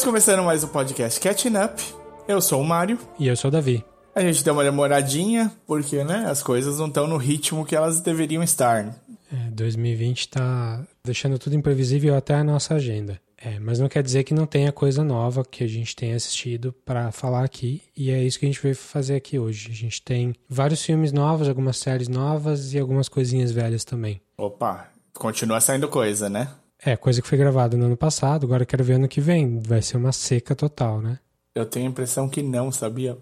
Estamos começando mais um podcast Catching Up. Eu sou o Mário. E eu sou o Davi. A gente deu uma demoradinha, porque né, as coisas não estão no ritmo que elas deveriam estar. É, 2020 tá deixando tudo imprevisível até a nossa agenda. É, mas não quer dizer que não tenha coisa nova que a gente tenha assistido para falar aqui, e é isso que a gente veio fazer aqui hoje. A gente tem vários filmes novos, algumas séries novas e algumas coisinhas velhas também. Opa, continua saindo coisa, né? É, coisa que foi gravada no ano passado, agora quero ver ano que vem. Vai ser uma seca total, né? Eu tenho a impressão que não, sabia?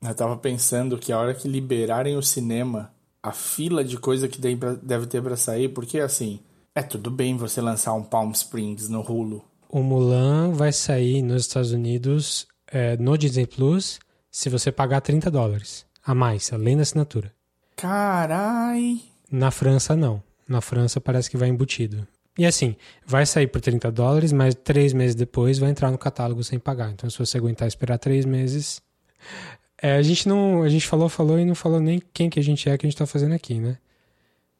Eu tava pensando que a hora que liberarem o cinema, a fila de coisa que deve ter pra sair, porque assim, é tudo bem você lançar um Palm Springs no Hulu. O Mulan vai sair nos Estados Unidos é, no Disney Plus se você pagar 30 dólares a mais, além da assinatura. Carai! Na França, não. Na França parece que vai embutido. E assim, vai sair por 30 dólares, mas três meses depois vai entrar no catálogo sem pagar. Então, se você aguentar esperar três meses. É, a gente não. A gente falou, falou e não falou nem quem que a gente é que a gente tá fazendo aqui, né?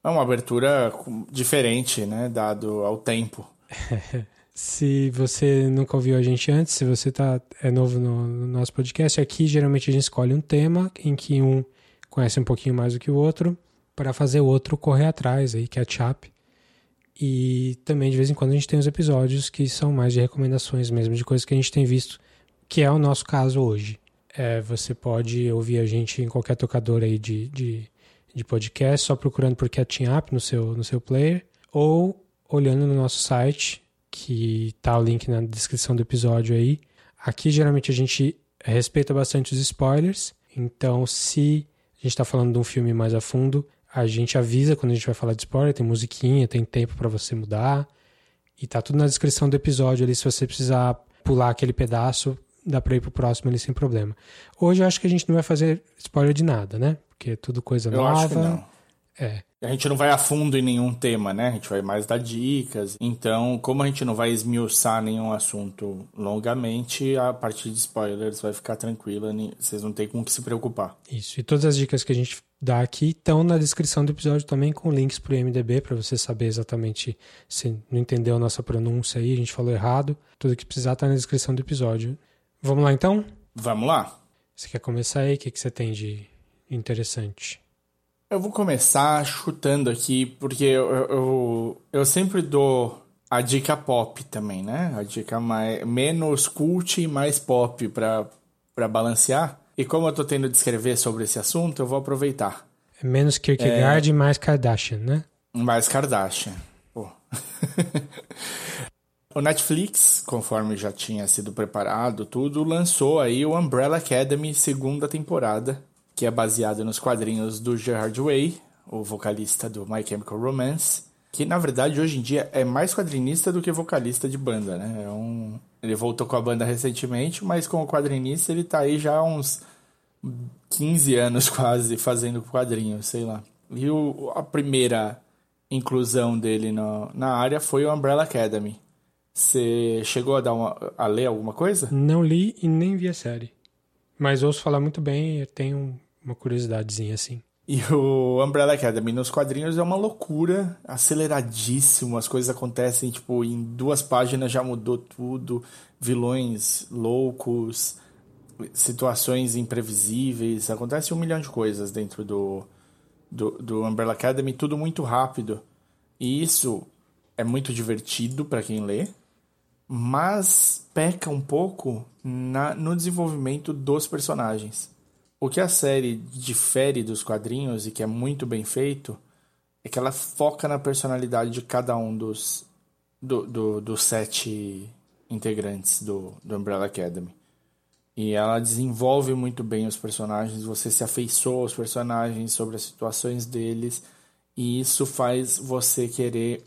É uma abertura diferente, né? Dado ao tempo. se você nunca ouviu a gente antes, se você tá, é novo no, no nosso podcast, aqui geralmente a gente escolhe um tema em que um conhece um pouquinho mais do que o outro, para fazer o outro correr atrás aí, catch up. E também de vez em quando a gente tem os episódios que são mais de recomendações mesmo, de coisas que a gente tem visto, que é o nosso caso hoje. É, você pode ouvir a gente em qualquer tocador aí de, de, de podcast, só procurando por Catching Up no seu, no seu player, ou olhando no nosso site, que tá o link na descrição do episódio aí. Aqui geralmente a gente respeita bastante os spoilers, então se a gente está falando de um filme mais a fundo, a gente avisa quando a gente vai falar de spoiler, tem musiquinha, tem tempo para você mudar. E tá tudo na descrição do episódio ali, se você precisar pular aquele pedaço, dá pra ir pro próximo ali sem problema. Hoje eu acho que a gente não vai fazer spoiler de nada, né? Porque é tudo coisa eu nova. Acho que não. É. A gente não vai a fundo em nenhum tema, né? A gente vai mais dar dicas. Então, como a gente não vai esmiuçar nenhum assunto longamente, a partir de spoilers vai ficar tranquila, vocês não tem com o que se preocupar. Isso. E todas as dicas que a gente dá aqui estão na descrição do episódio também com links para o IMDB para você saber exatamente se não entendeu a nossa pronúncia aí, a gente falou errado. Tudo que precisar está na descrição do episódio. Vamos lá então? Vamos lá. Você quer começar aí? O que, que você tem de interessante? Eu vou começar chutando aqui, porque eu, eu, eu sempre dou a dica pop também, né? A dica mais, menos cult e mais pop para balancear. E como eu tô tendo de escrever sobre esse assunto, eu vou aproveitar. É menos Kierkegaard é... e mais Kardashian, né? Mais Kardashian. Pô. o Netflix, conforme já tinha sido preparado tudo, lançou aí o Umbrella Academy segunda temporada que é baseado nos quadrinhos do Gerard Way, o vocalista do My Chemical Romance, que na verdade hoje em dia é mais quadrinista do que vocalista de banda, né? É um... Ele voltou com a banda recentemente, mas como quadrinista ele tá aí já há uns 15 anos quase fazendo quadrinhos, sei lá. E o, a primeira inclusão dele no, na área foi o Umbrella Academy. Você chegou a, dar uma, a ler alguma coisa? Não li e nem vi a série. Mas ouço falar muito bem e tenho uma curiosidadezinha assim. E o Umbrella Academy nos quadrinhos é uma loucura, aceleradíssimo, as coisas acontecem, tipo, em duas páginas já mudou tudo, vilões loucos, situações imprevisíveis, acontece um milhão de coisas dentro do, do, do Umbrella Academy, tudo muito rápido. E isso é muito divertido para quem lê, mas peca um pouco na, no desenvolvimento dos personagens. O que a série difere dos quadrinhos e que é muito bem feito é que ela foca na personalidade de cada um dos, do, do, dos sete integrantes do, do Umbrella Academy. E ela desenvolve muito bem os personagens, você se afeiçoa aos personagens, sobre as situações deles, e isso faz você querer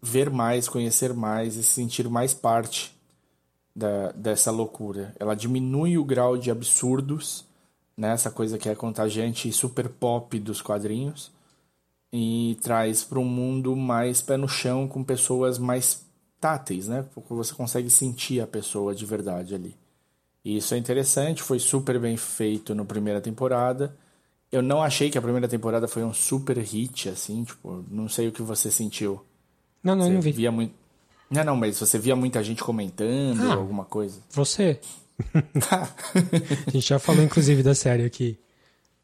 ver mais, conhecer mais e se sentir mais parte da, dessa loucura. Ela diminui o grau de absurdos né? Essa coisa que é contagiante e super pop dos quadrinhos e traz para um mundo mais pé no chão com pessoas mais táteis, né? Porque você consegue sentir a pessoa de verdade ali. E isso é interessante, foi super bem feito na primeira temporada. Eu não achei que a primeira temporada foi um super hit, assim, tipo, não sei o que você sentiu. Não, não, você não vi. Via muito... Não, não, mas você via muita gente comentando Ah. alguma coisa? Você. A gente já falou, inclusive, da série aqui.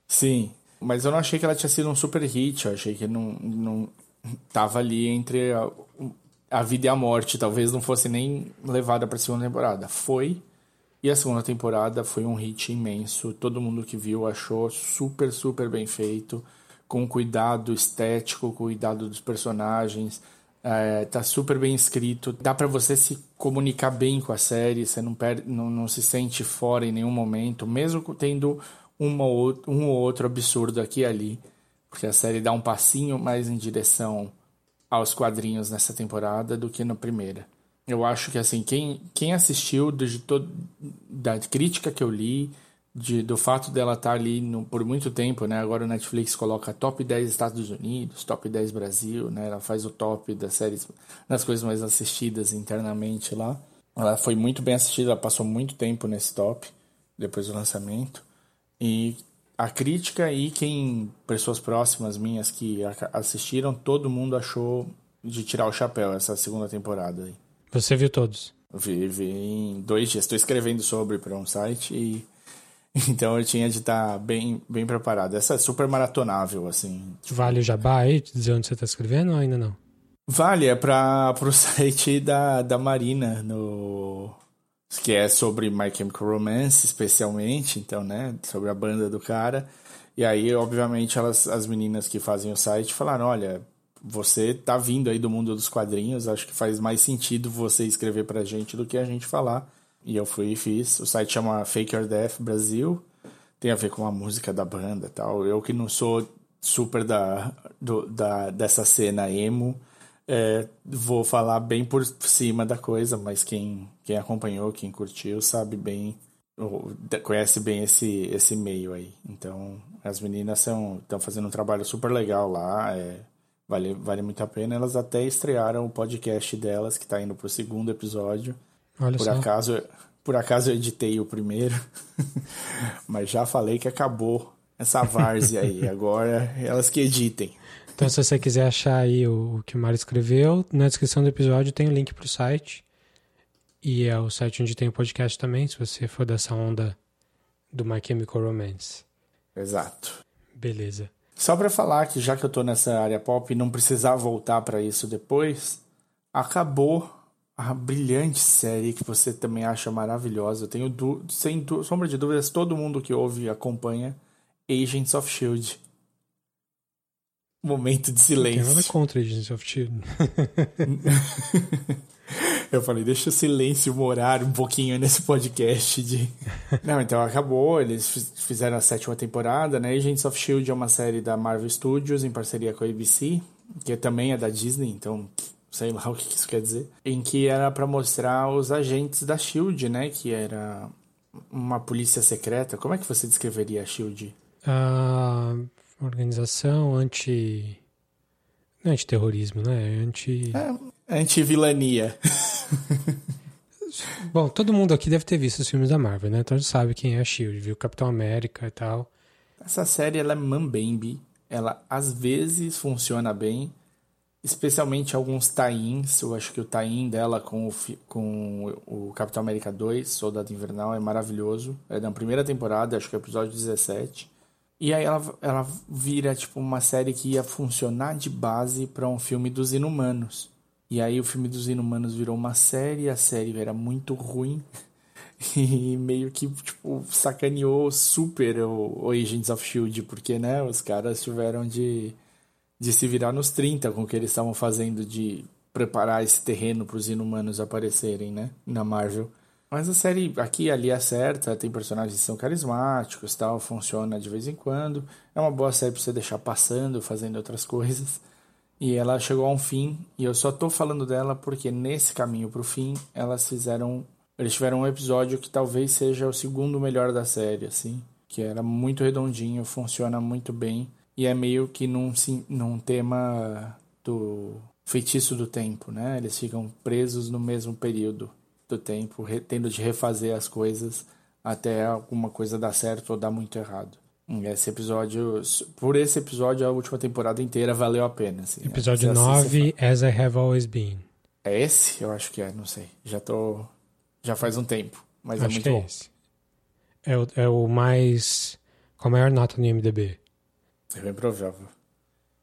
Sim, mas eu não achei que ela tinha sido um super hit. Eu achei que não, não tava ali entre a, a vida e a morte. Talvez não fosse nem levada para segunda temporada. Foi. E a segunda temporada foi um hit imenso. Todo mundo que viu achou super, super bem feito. Com cuidado estético, cuidado dos personagens. É, tá super bem escrito. Dá para você se comunicar bem com a série. Você não, perde, não, não se sente fora em nenhum momento. Mesmo tendo uma ou, um ou outro absurdo aqui e ali. Porque a série dá um passinho mais em direção aos quadrinhos nessa temporada do que na primeira. Eu acho que assim, quem, quem assistiu de todo, da crítica que eu li, de, do fato dela estar ali no, por muito tempo, né? Agora o Netflix coloca top 10 Estados Unidos, top 10 Brasil, né? Ela faz o top das séries, das coisas mais assistidas internamente lá. Ela foi muito bem assistida, ela passou muito tempo nesse top depois do lançamento. E a crítica e quem, pessoas próximas minhas que assistiram, todo mundo achou de tirar o chapéu essa segunda temporada aí. Você viu todos? Vi, vi em dois dias. Estou escrevendo sobre para um site e então eu tinha de estar bem, bem preparado. Essa é super maratonável, assim. Vale o jabá aí, dizer onde você está escrevendo ou ainda não? Vale, é para o site da, da Marina, no, que é sobre My Chemical Romance, especialmente, então, né, sobre a banda do cara. E aí, obviamente, elas, as meninas que fazem o site falaram, olha, você tá vindo aí do mundo dos quadrinhos, acho que faz mais sentido você escrever pra gente do que a gente falar. E eu fui e fiz. O site chama Fake Your Death Brasil. Tem a ver com a música da banda tal. Eu que não sou super da, do, da dessa cena emo, é, vou falar bem por cima da coisa, mas quem, quem acompanhou, quem curtiu, sabe bem, conhece bem esse, esse meio aí. Então, as meninas estão fazendo um trabalho super legal lá, é, vale, vale muito a pena. Elas até estrearam o podcast delas, que está indo pro segundo episódio. Olha por só. acaso, por acaso eu editei o primeiro, mas já falei que acabou essa várzea aí. Agora elas que editem. Então, se você quiser achar aí o, o que o Mário escreveu, na descrição do episódio tem o link pro site. E é o site onde tem o podcast também, se você for dessa onda do My Chemical Romance. Exato. Beleza. Só pra falar que já que eu tô nessa área pop e não precisar voltar para isso depois, acabou a brilhante série que você também acha maravilhosa. Eu tenho, du sem du sombra de dúvidas, todo mundo que ouve e acompanha Agents of Shield. Momento de Não tem nada silêncio. contra Agents of Shield. Eu falei, deixa o silêncio morar um pouquinho nesse podcast de. Não, então acabou, eles fiz- fizeram a sétima temporada, né? Agents of Shield é uma série da Marvel Studios em parceria com a ABC, que também é da Disney, então sei lá o que isso quer dizer. Em que era pra mostrar os agentes da Shield, né? Que era uma polícia secreta. Como é que você descreveria a Shield? A organização anti. Não é anti-terrorismo, né? É anti. Anti-vilania. Bom, todo mundo aqui deve ter visto os filmes da Marvel, né? Então a gente sabe quem é a Shield, viu Capitão América e tal. Essa série ela é mambembe. Ela às vezes funciona bem, especialmente alguns tie-ins. Eu acho que o tie-in dela com o, com o Capitão América 2, Soldado Invernal, é maravilhoso. É da primeira temporada, acho que é o episódio 17. E aí ela, ela vira tipo uma série que ia funcionar de base para um filme dos Inumanos. E aí o filme dos Inumanos virou uma série, a série era muito ruim. E meio que, tipo, sacaneou super o, o Agents of Shield, porque, né, os caras tiveram de, de se virar nos 30 com o que eles estavam fazendo de preparar esse terreno para os inumanos aparecerem, né, na Marvel. Mas a série aqui e ali acerta, tem personagens que são carismáticos, tal, funciona de vez em quando. É uma boa série para você deixar passando, fazendo outras coisas. E ela chegou a um fim, e eu só tô falando dela porque nesse caminho pro fim, elas fizeram. Eles tiveram um episódio que talvez seja o segundo melhor da série, assim. Que era muito redondinho, funciona muito bem. E é meio que num, sim- num tema do feitiço do tempo, né? Eles ficam presos no mesmo período do tempo, tendo de refazer as coisas até alguma coisa dar certo ou dar muito errado. Esse episódio, por esse episódio, a última temporada inteira valeu a pena. Assim, né? Episódio assiste, 9, As I Have Always Been. É esse? Eu acho que é, não sei. Já tô. Já faz um tempo. Mas é Acho muito que é bom. esse. É o, é o mais. com a maior nota no IMDB. É bem provável.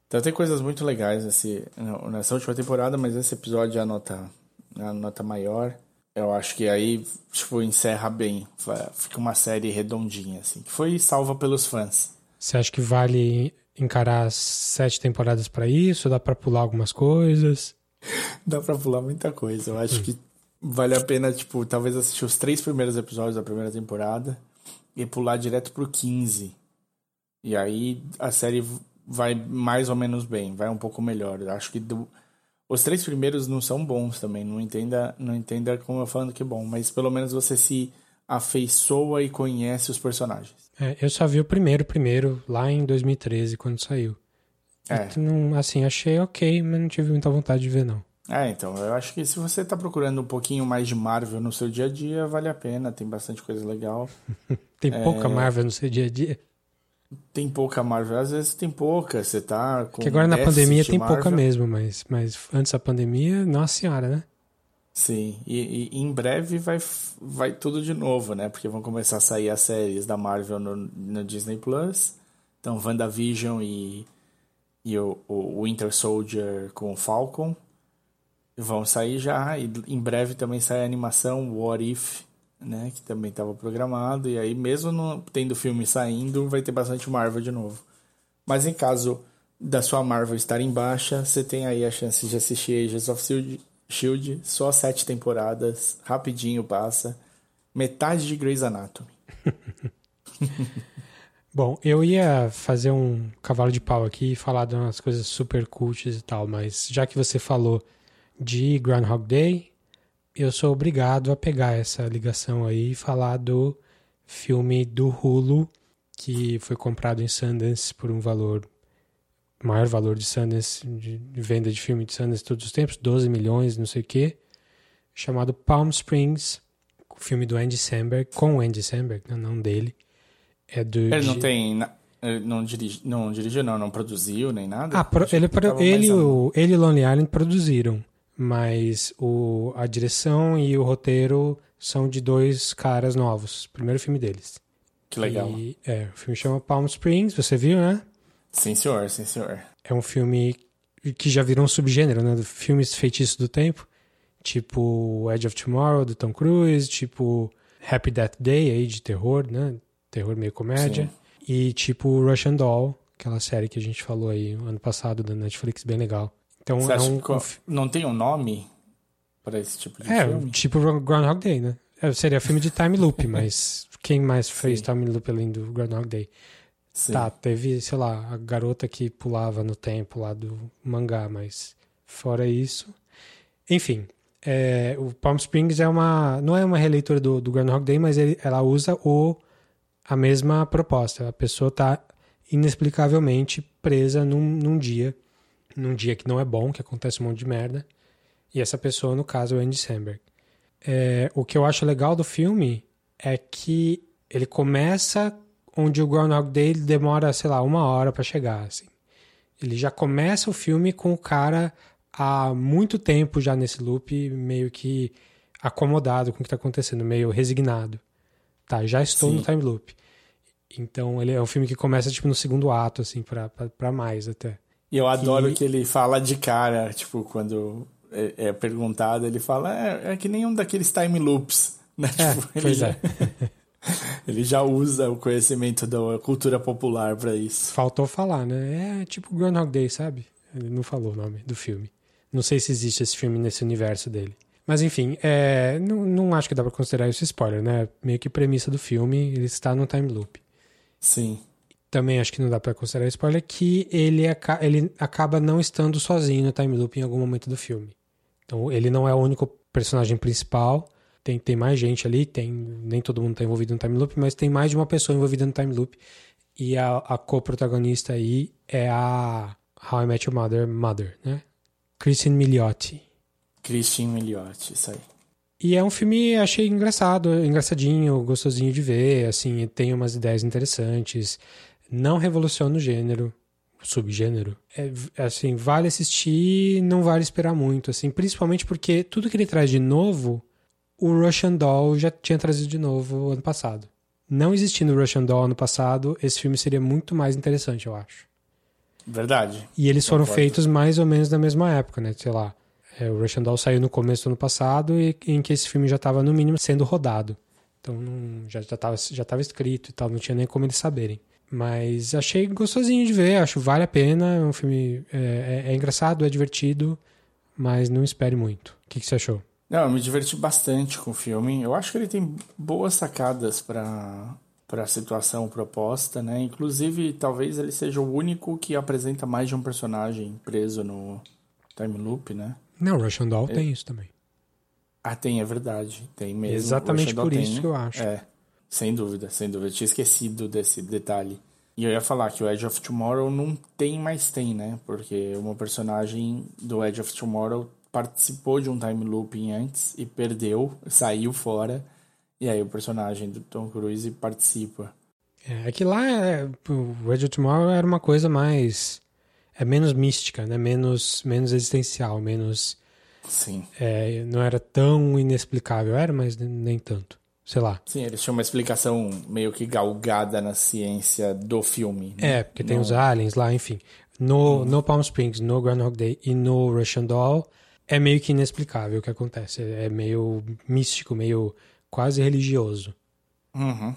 Então tem coisas muito legais nesse, nessa última temporada, mas esse episódio é a nota, a nota maior. Eu acho que aí, tipo, encerra bem. Fica uma série redondinha, assim. Que foi salva pelos fãs. Você acha que vale encarar sete temporadas pra isso? Dá pra pular algumas coisas? Dá pra pular muita coisa. Eu acho que vale a pena, tipo, talvez assistir os três primeiros episódios da primeira temporada e pular direto pro 15. E aí a série vai mais ou menos bem, vai um pouco melhor. Eu acho que do... os três primeiros não são bons também, não entenda, não entenda como eu falando que é bom, mas pelo menos você se afeiçoa e conhece os personagens. É, eu só vi o primeiro, primeiro, lá em 2013, quando saiu. É. Não, assim, achei ok, mas não tive muita vontade de ver, não. É, então, eu acho que se você tá procurando um pouquinho mais de Marvel no seu dia a dia, vale a pena, tem bastante coisa legal. Tem pouca Marvel no seu dia a dia. Tem pouca Marvel, às vezes tem pouca, você tá com Que agora na pandemia de tem pouca mesmo, mas, mas antes da pandemia, nossa senhora, né? Sim, e, e em breve vai, vai tudo de novo, né? Porque vão começar a sair as séries da Marvel no, no Disney Plus. Então, WandaVision e, e o, o Winter Soldier com o Falcon vão sair já. E em breve também sai a animação What If, né? Que também estava programado. E aí, mesmo não tendo filme saindo, vai ter bastante Marvel de novo. Mas em caso da sua Marvel estar em baixa, você tem aí a chance de assistir Agents of Shield, só sete temporadas, rapidinho passa. Metade de Grey's Anatomy. Bom, eu ia fazer um cavalo de pau aqui e falar de umas coisas super cultas e tal, mas já que você falou de Groundhog Day, eu sou obrigado a pegar essa ligação aí e falar do filme do Hulu, que foi comprado em Sundance por um valor, maior valor de Sundance, de, venda de filme de Sundance todos os tempos, 12 milhões, não sei o quê, chamado Palm Springs, o filme do Andy Samberg, com o Andy Samberg, não, dele. É do, Ele não tem. Ele não, dirige, não dirigiu, não, não produziu nem nada. Ah, pro- ele, pro- ele, o, ele e Lonely Island produziram, mas o, a direção e o roteiro são de dois caras novos. Primeiro filme deles. Que legal. E, é, o filme chama Palm Springs, você viu, né? Sim, senhor, sim, senhor. É um filme que já virou um subgênero, né? Filmes feitiços do tempo. Tipo Edge of Tomorrow, do Tom Cruise. Tipo Happy Death Day, aí, de terror, né? Terror meio comédia. E tipo Russian Doll, aquela série que a gente falou aí ano passado da Netflix, bem legal. Então Você é acha um, um não tem um nome para esse tipo de é, filme? tipo Groundhog Day, né? É, seria filme de time loop, mas quem mais fez Sim. time loop além do Groundhog Day? Sim. Tá, teve, sei lá, a garota que pulava no tempo lá do mangá, mas fora isso. Enfim, é, o Palm Springs é uma. Não é uma releitura do, do Groundhog Day, mas ele- ela usa o, a mesma proposta. A pessoa tá inexplicavelmente presa num, num dia, num dia que não é bom, que acontece um monte de merda. E essa pessoa, no caso, é o Andy Samberg. É, o que eu acho legal do filme é que ele começa onde o Groundhog Day demora, sei lá, uma hora pra chegar, assim. Ele já começa o filme com o cara há muito tempo já nesse loop, meio que acomodado com o que tá acontecendo, meio resignado. Tá, já estou Sim. no time loop. Então ele é um filme que começa tipo no segundo ato, assim, pra mais até. E eu adoro que- que ele fala de cara, tipo, quando é, é perguntado, ele fala, é, é que nem um daqueles time loops, né? É, Tipo, ele pois já- é. Ele já usa o conhecimento da cultura popular pra isso. Faltou falar, né? É tipo Groundhog Day, sabe? Ele não falou o nome do filme. Não sei se existe esse filme nesse universo dele. Mas enfim, é, não, não acho que dá pra considerar isso spoiler, né? Meio que premissa do filme, ele está no time loop. Sim. Também acho que não dá pra considerar spoiler que ele, aca- ele acaba não estando sozinho no time loop em algum momento do filme. Então ele não é o único personagem principal. Tem, tem mais gente ali, tem nem todo mundo tá envolvido no time loop, mas tem mais de uma pessoa envolvida no time loop. E a, a co-protagonista aí é a How I Met Your Mother, Mother, né? Kristen Milioti. Christian Milioti, isso aí. E é um filme, achei engraçado, engraçadinho, gostosinho de ver, assim, tem umas ideias interessantes, não revoluciona o gênero, subgênero. É, assim, vale assistir, não vale esperar muito, assim, principalmente porque tudo que ele traz de novo, o Russian Doll já tinha trazido de novo ano passado. Não existindo o Russian Doll ano passado, esse filme seria muito mais interessante, eu acho. Verdade. E eles foram Concordo. feitos mais ou menos na mesma época, né? Sei lá. É, o Russian Doll saiu no começo do ano passado e em que esse filme já estava, no mínimo, sendo rodado. Então não, já estava já tava escrito e tal, não tinha nem como eles saberem. Mas achei gostosinho de ver, acho que vale a pena. É um filme. É, é, é engraçado, é divertido, mas não espere muito. O que, que você achou? Não, eu me diverti bastante com o filme. Eu acho que ele tem boas sacadas para para a situação proposta, né? Inclusive, talvez ele seja o único que apresenta mais de um personagem preso no time loop, né? Não, Russian Doll é... tem isso também. Ah, tem, é verdade. Tem mesmo. Exatamente por isso que eu acho. É, sem dúvida, sem dúvida. Eu tinha esquecido desse detalhe. E eu ia falar que o Edge of Tomorrow não tem mais tem, né? Porque uma personagem do Edge of Tomorrow participou de um time looping antes e perdeu, saiu fora e aí o personagem do Tom Cruise participa. É, é que lá é, o Edge of Tomorrow era uma coisa mais. É menos mística, né? Menos, menos existencial, menos. Sim. É, não era tão inexplicável, era, mas nem tanto. Sei lá. Sim, eles tinham uma explicação meio que galgada na ciência do filme. Né? É, porque tem no... os aliens lá, enfim. No, hum. no Palm Springs, no Groundhog Day e no Russian Doll, é meio que inexplicável o que acontece. É meio místico, meio quase religioso. Uhum.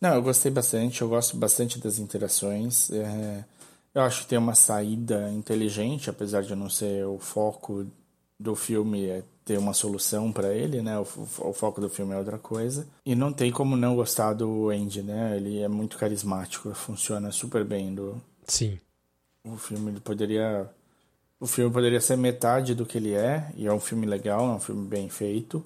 Não, eu gostei bastante, eu gosto bastante das interações. É, eu acho que tem uma saída inteligente, apesar de não ser o foco do filme é ter uma solução para ele, né? O, o, foco do filme é outra coisa. E não tem como não gostar do Andy, né? Ele é muito carismático, funciona super bem do. Sim. O filme ele poderia o filme poderia ser metade do que ele é, e é um filme legal, é um filme bem feito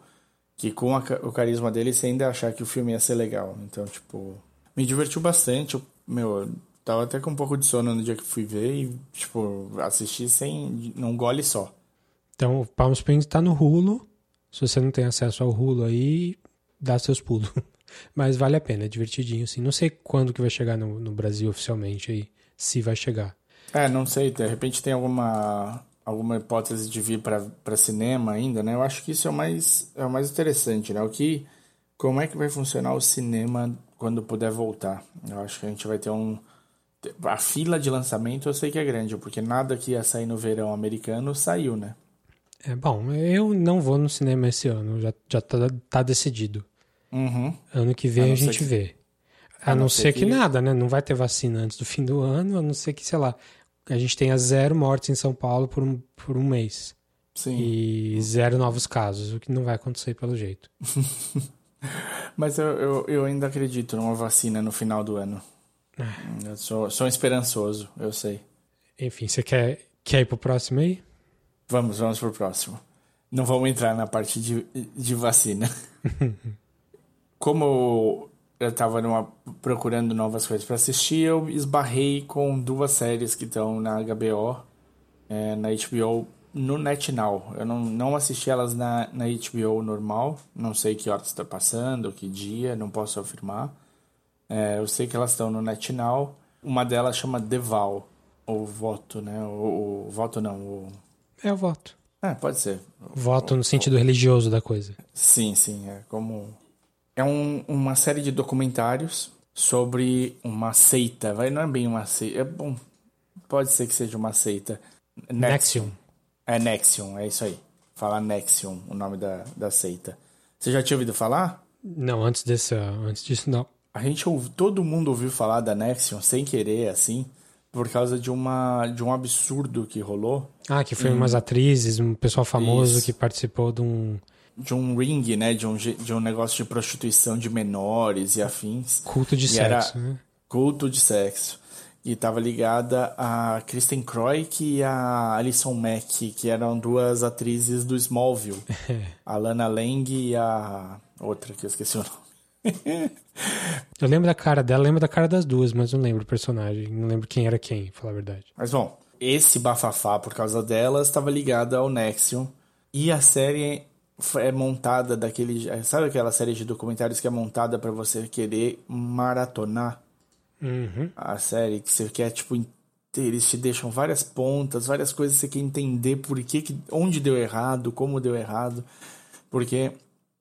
que com a, o carisma dele você ainda achar que o filme ia ser legal. Então, tipo, me divertiu bastante. Eu, meu, eu tava até com um pouco de sono no dia que fui ver e, tipo, assisti sem. num gole só. Então, Palm Springs tá no Hulu. Se você não tem acesso ao Hulu aí, dá seus pulos. Mas vale a pena, é divertidinho, assim. Não sei quando que vai chegar no, no Brasil oficialmente aí, se vai chegar. É, não sei, de repente tem alguma alguma hipótese de vir para cinema ainda, né? Eu acho que isso é o mais é o mais interessante, né? O que como é que vai funcionar o cinema quando puder voltar? Eu acho que a gente vai ter um a fila de lançamento eu sei que é grande, porque nada que ia sair no verão americano saiu, né? É bom, eu não vou no cinema esse ano, já, já tá, tá decidido. Uhum. Ano que vem a, a gente que... vê. A, a não, não, ser que... que... nada, né? Não vai ter vacina antes do fim do ano, a não ser que, sei lá, a gente tenha zero mortes em São Paulo por um, por um mês. Sim. E zero novos casos, o que não vai acontecer pelo jeito. Mas eu, eu, eu, ainda acredito numa vacina no final do ano. Ah. Eu sou, sou esperançoso, eu sei. Enfim, você quer, quer ir pro próximo aí? Vamos, vamos pro próximo. Não vamos entrar na parte de, de vacina. Como eu estava procurando novas coisas para assistir, eu esbarrei com duas séries que estão na HBO, é, na HBO, no NetNow. Eu não, não assisti elas na, na HBO normal, não sei que horas está passando, que dia, não posso afirmar. É, eu sei que elas estão no NetNow. Uma delas chama Deval, ou voto, né? O, o voto não, o... É o voto. É, pode ser. Voto no sentido religioso da coisa. Sim, sim, é como é um, uma série de documentários sobre uma seita. Vai, não é bem uma seita. É bom. Pode ser que seja uma seita. Nexium. É Nexium, é isso aí. Fala Nexium, o nome da, da seita. Você já tinha ouvido falar? Não, antes desse, antes disso não. A gente ouve, todo mundo ouviu falar da Nexium sem querer, assim, por causa de uma de um absurdo que rolou. Ah, que foi hum. umas atrizes, um pessoal famoso Isso. que participou de um de um ring, né? De um, de um negócio de prostituição de menores e afins. Culto de e sexo, né? Culto de sexo. E estava ligada a Kristen Kroik e a Alison Mack, que eram duas atrizes do Smallville. a Lana Lang e a outra, que eu esqueci o nome. eu lembro da cara dela, lembro da cara das duas, mas não lembro o personagem. Não lembro quem era quem, pra falar a verdade. Mas bom, esse bafafá por causa delas estava ligado ao Nexium. E a série é montada daquele. Sabe aquela série de documentários que é montada para você querer maratonar uhum. a série? Que você quer, tipo, eles te deixam várias pontas, várias coisas que você quer entender por que, que onde deu errado, como deu errado, porque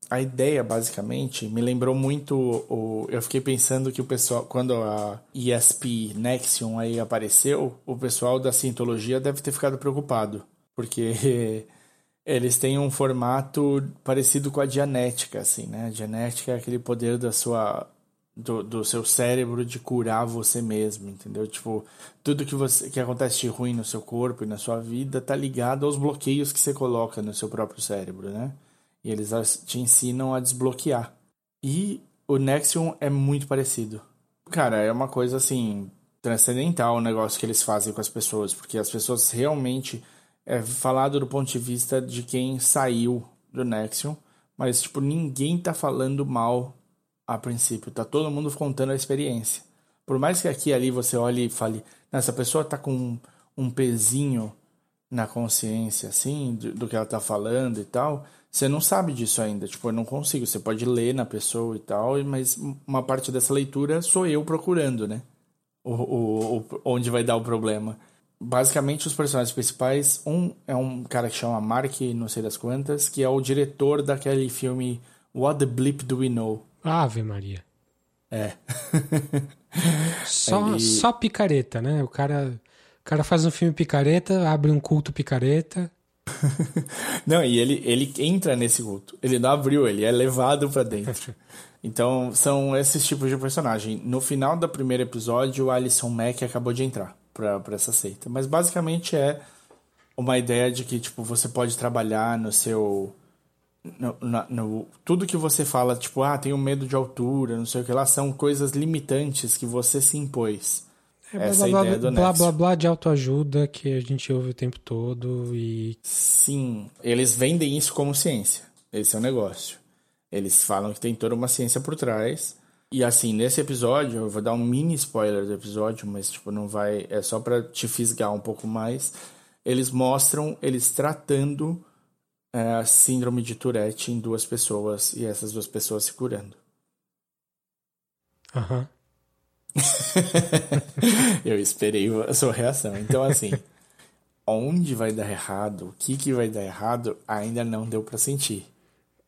a ideia basicamente me lembrou muito o, eu fiquei pensando que o pessoal quando a ESP Nexion aí apareceu, o pessoal da cientologia deve ter ficado preocupado, porque eles têm um formato parecido com a dianética, assim, né? A dianética é aquele poder da sua do, do seu cérebro de curar você mesmo, entendeu? Tipo, tudo que você que acontece de ruim no seu corpo e na sua vida tá ligado aos bloqueios que você coloca no seu próprio cérebro, né? E eles te ensinam a desbloquear. E o Nexion é muito parecido. Cara, é uma coisa assim transcendental o negócio que eles fazem com as pessoas, porque as pessoas realmente é falado do ponto de vista de quem saiu do Nexion, mas tipo ninguém tá falando mal a princípio, tá todo mundo contando a experiência. Por mais que aqui ali você olhe e fale, essa pessoa tá com um pezinho na consciência, assim, do, do, que ela tá falando e tal, você não sabe disso ainda. Tipo, eu não consigo. Você pode ler na pessoa e tal, mas uma parte dessa leitura sou eu procurando, né? O, o, o, onde vai dar o problema. Basicamente, os personagens principais, um é um cara que chama Mark, não sei das quantas, que é o diretor daquele filme What the Bleep Do We Know? Ave Maria. É. só, ele... só picareta, né? O cara, o cara faz um filme picareta, abre um culto picareta. Não, e ele, ele entra nesse culto. Ele não abriu, ele é levado para dentro. Então, são esses tipos de personagem. No final do primeiro episódio, o Alison Mack acabou de entrar pra, pra essa seita. Mas basicamente é uma ideia de que, tipo, você pode trabalhar no seu no, no, tudo que você fala, tipo, ah, tenho medo de altura, não sei o que lá, são coisas limitantes que você se impôs. É, Essa blá, blá, ideia do blá, blá, blá de autoajuda que a gente ouve o tempo todo e... Sim, eles vendem isso como ciência. Esse é o negócio. Eles falam que tem toda uma ciência por trás. E assim, nesse episódio, eu vou dar um mini spoiler do episódio, mas tipo, não vai... É só para te fisgar um pouco mais. Eles mostram eles tratando é, a síndrome de Tourette em duas pessoas e essas duas pessoas se curando. Aham. Uhum. eu esperei a sua reação. Então, assim, onde vai dar errado, o que, que vai dar errado, ainda não deu para sentir.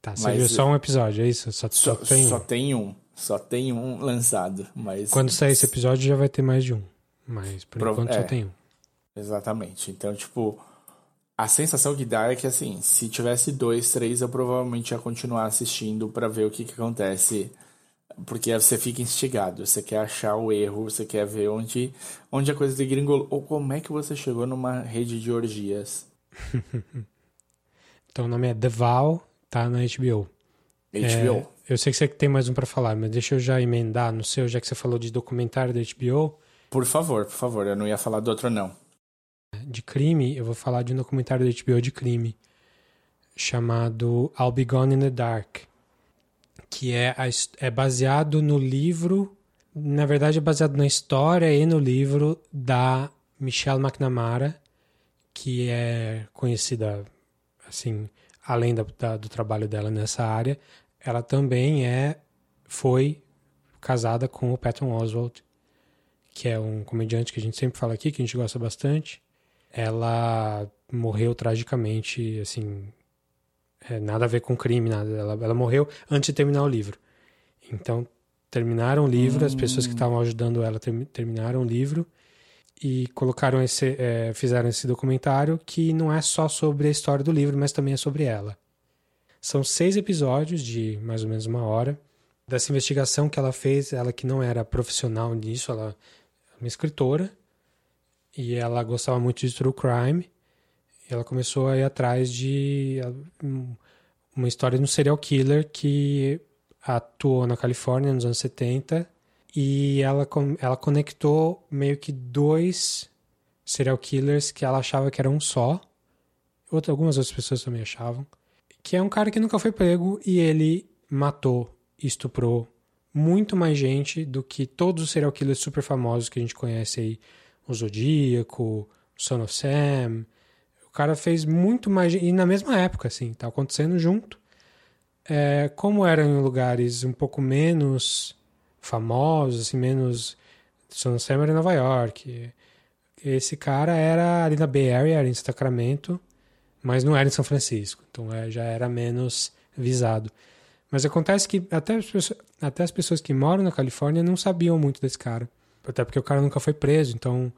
Tá, você mas, viu só um episódio, é isso? Só, só, só, tem, só um. tem um. Só tem um lançado. Mas... Quando sair esse episódio já vai ter mais de um. Mas por Pro... enquanto é, só tem um. Exatamente. Então, tipo, a sensação que dá é que, assim, se tivesse dois, três, eu provavelmente ia continuar assistindo para ver o que, que acontece. Porque você fica instigado, você quer achar o erro, você quer ver onde, onde a coisa de gringolou. Ou como é que você chegou numa rede de orgias. então o nome é The Val, tá na HBO. HBO. É, eu sei que você tem mais um para falar, mas deixa eu já emendar no seu, já que você falou de documentário da HBO. Por favor, por favor, eu não ia falar do outro não de crime, eu vou falar de um documentário da HBO de crime chamado I'll Be Gone in the Dark, que é, é baseado no livro, na verdade é baseado na história e no livro da Michelle McNamara, que é conhecida assim, além da, da, do trabalho dela nessa área, ela também é foi casada com o Patton Oswalt, que é um comediante que a gente sempre fala aqui, que a gente gosta bastante. Ela morreu tragicamente, assim, é, nada a ver com crime, nada. Ela, ela morreu antes de terminar o livro. Então, terminaram o livro, hum. as pessoas que hum. estavam ajudando ela ter, terminaram o livro e colocaram esse, é, fizeram esse documentário que não é só sobre a história do livro, mas também é sobre ela. São seis episódios de mais ou menos uma hora dessa investigação que ela fez, ela que não era profissional nisso, ela é uma escritora, e ela gostava muito de true crime. Ela começou a ir atrás de uma história de um serial killer que atuou na Califórnia nos anos 70 e ela, ela conectou meio que dois serial killers que ela achava que eram um só. Outra, algumas outras pessoas também achavam. Que é um cara que nunca foi pego e ele matou, estuprou muito mais gente do que todos os serial killers super famosos que a gente conhece aí o Zodíaco, o Son of Sam. O cara fez muito mais. E na mesma época, assim, tá acontecendo junto. É, como eram em lugares um pouco menos famosos, assim, menos. Era em Nova York. esse cara era ali na Bay Area, era em Sacramento, mas não era em São Francisco. Então é, já era menos visado. Mas acontece que até as, pessoas, até as pessoas que moram na Califórnia não sabiam muito desse cara. Até porque o cara nunca foi preso, então.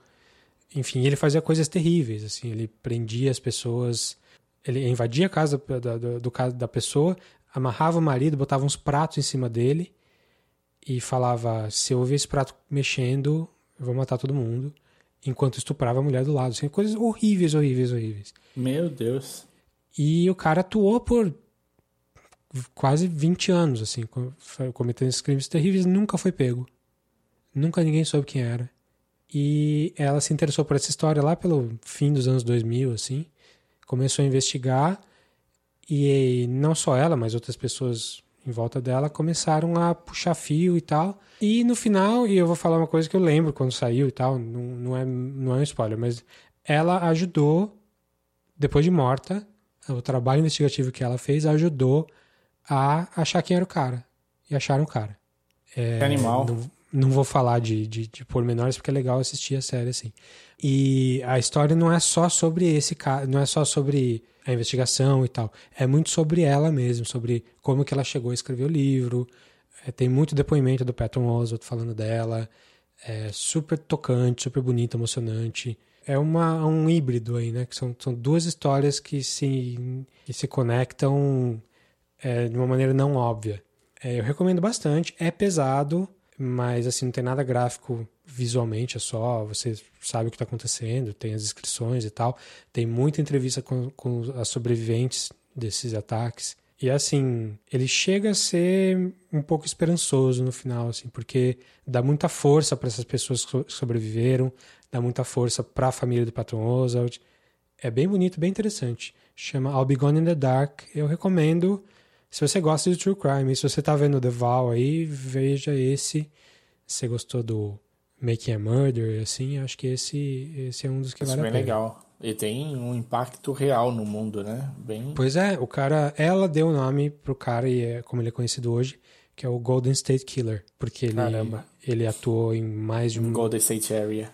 Enfim, ele fazia coisas terríveis, assim. Ele prendia as pessoas. Ele invadia a casa da, do, do, da pessoa, amarrava o marido, botava uns pratos em cima dele e falava: se eu ouvir esse prato mexendo, eu vou matar todo mundo. Enquanto estuprava a mulher do lado. Assim, coisas horríveis, horríveis, horríveis. Meu Deus. E o cara atuou por quase 20 anos, assim, cometendo esses crimes terríveis, nunca foi pego. Nunca ninguém soube quem era. E ela se interessou por essa história lá pelo fim dos anos 2000, assim. Começou a investigar e não só ela, mas outras pessoas em volta dela começaram a puxar fio e tal. E no final, e eu vou falar uma coisa que eu lembro quando saiu e tal, não, não, é, não é um spoiler, mas ela ajudou, depois de morta, o trabalho investigativo que ela fez ajudou a achar quem era o cara. E acharam o cara. É, que animal. Não, não vou falar de, de, de pormenores porque é legal assistir a série assim. E a história não é só sobre esse não é só sobre a investigação e tal. É muito sobre ela mesmo, sobre como que ela chegou a escrever o livro. É, tem muito depoimento do Patton Oswalt falando dela. É super tocante, super bonito, emocionante. É uma, um híbrido aí, né? Que são, são duas histórias que se, que se conectam é, de uma maneira não óbvia. É, eu recomendo bastante. É pesado, mas assim, não tem nada gráfico visualmente, é só você sabe o que está acontecendo, tem as inscrições e tal. Tem muita entrevista com, com as sobreviventes desses ataques. E assim, ele chega a ser um pouco esperançoso no final, assim, porque dá muita força para essas pessoas que sobreviveram, dá muita força para a família do Patron Oswald. É bem bonito, bem interessante. Chama I'll Be Gone in the Dark. Eu recomendo se você gosta de True Crime, se você tá vendo The Val aí, veja esse. Se você gostou do Making a Murder, assim, acho que esse, esse é um dos que vale a pena. legal. E tem um impacto real no mundo, né? Bem... Pois é, o cara, ela deu o nome pro cara, e é como ele é conhecido hoje, que é o Golden State Killer, porque ele, ele atuou em mais de um... Golden State Area.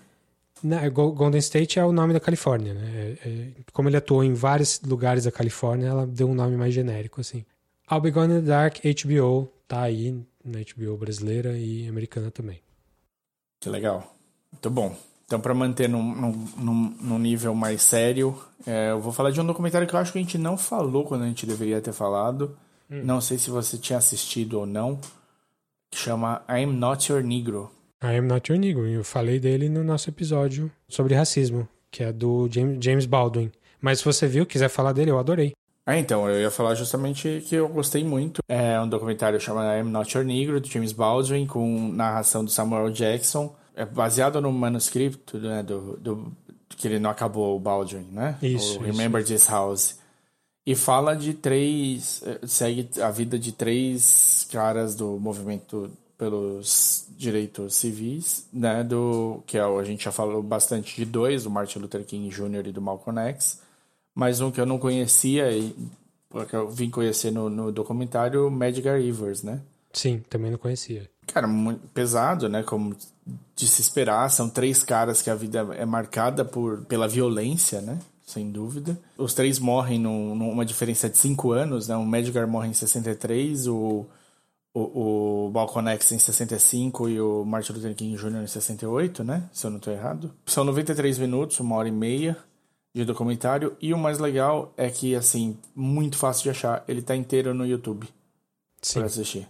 Não, Golden State é o nome da Califórnia, né? É, é, como ele atuou em vários lugares da Califórnia, ela deu um nome mais genérico, assim. I'll Be Gone in the Dark, HBO, tá aí na HBO brasileira e americana também. Que legal. Muito bom. Então, para manter num, num, num, nível mais sério, é, eu vou falar de um documentário que eu acho que a gente não falou quando a gente deveria ter falado. Hum. Não sei se você tinha assistido ou não. Que chama I'm Not Your Negro. I Am Not Your Negro. Eu falei dele no nosso episódio sobre racismo, que é do James Baldwin. Mas se você viu, quiser falar dele, eu adorei. Ah, então, eu ia falar justamente que eu gostei muito. É um documentário chamado I'm Not Your Negro, do James Baldwin, com narração do Samuel Jackson. É baseado no manuscrito né, do, do que ele não acabou, o Baldwin, né? Isso. O Remember isso. This House. E fala de três. Eh, segue a vida de três caras do movimento pelos direitos civis, né? Do que é, a gente já falou bastante de dois, do Martin Luther King Jr. e do Malcolm X mais um que eu não conhecia, e que eu vim conhecer no, no documentário, Medgar Evers, né? Sim, também não conhecia. Cara, muito pesado, né? Como de se esperar. São três caras que a vida é marcada por, pela violência, né? Sem dúvida. Os três morrem num, numa diferença de cinco anos, né? O Medgar morre em 63, o, o, o Balcon X em 65 e o Martin Luther King Jr. em 68, né? Se eu não estou errado. São 93 minutos, uma hora e meia de documentário. E o mais legal é que, assim, muito fácil de achar. Ele tá inteiro no YouTube. Sim. Pra assistir.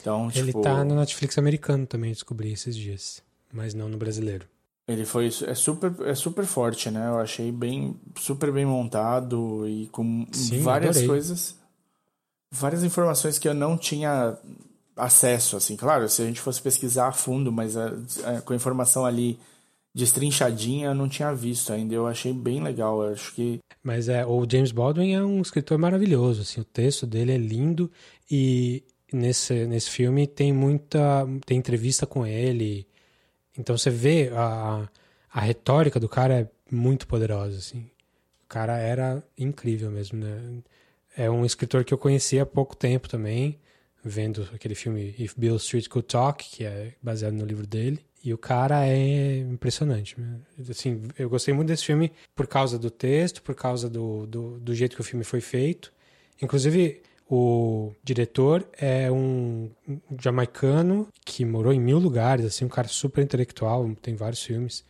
Então, ele tipo, tá no Netflix americano também, descobri esses dias. Mas não no brasileiro. Ele foi é super, é super forte, né? Eu achei bem super bem montado e com Sim, várias adorei. coisas, várias informações que eu não tinha acesso, assim. Claro, se a gente fosse pesquisar a fundo, mas a, a, com a informação ali destrinchadinha eu não tinha visto ainda. Eu achei bem legal. Acho que. Mas é, o James Baldwin é um escritor maravilhoso. Assim, o texto dele é lindo e nesse, nesse filme tem muita. tem entrevista com ele. Então você vê a, a retórica do cara é muito poderosa. Assim. O cara era incrível mesmo. Né? É um escritor que eu conheci há pouco tempo também, vendo aquele filme If Bill Street Could Talk, que é baseado no livro dele. E o cara é impressionante. Assim, eu gostei muito desse filme por causa do texto, por causa do, do, do jeito que o filme foi feito. Inclusive, o diretor é um jamaicano que morou em mil lugares, assim, um cara super intelectual, tem vários filmes.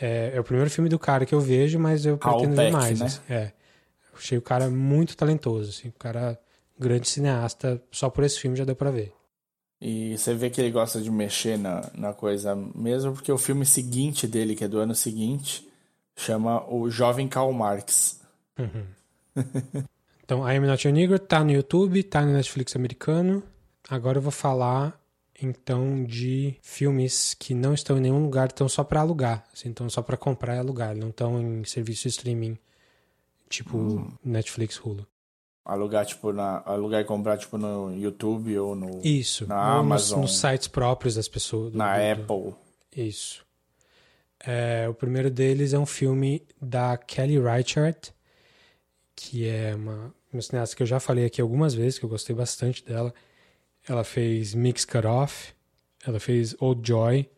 É, é o primeiro filme do cara que eu vejo, mas eu pretendo ver mais. Né? Assim, é. Achei o cara muito talentoso, assim, o cara grande cineasta, só por esse filme já deu para ver. E você vê que ele gosta de mexer na, na coisa mesmo, porque o filme seguinte dele, que é do ano seguinte, chama O Jovem Karl Marx. Uhum. então, I Am Not Your Negro tá no YouTube, tá no Netflix americano. Agora eu vou falar, então, de filmes que não estão em nenhum lugar, estão só para alugar. Assim, então, só para comprar e alugar. Não estão em serviço de streaming, tipo hum. Netflix, Hulu. Alugar, tipo, na, alugar e comprar, tipo, no YouTube ou no. Isso. Na Amazon. Nos, nos, sites próprios das pessoas. Do, na do, Apple. Isso. É, o primeiro deles é um filme da Kelly Reichardt, que é uma, uma cineasta que eu já falei aqui algumas vezes, que eu gostei bastante dela. Ela fez Mix Cut Off, ela fez Old Joy.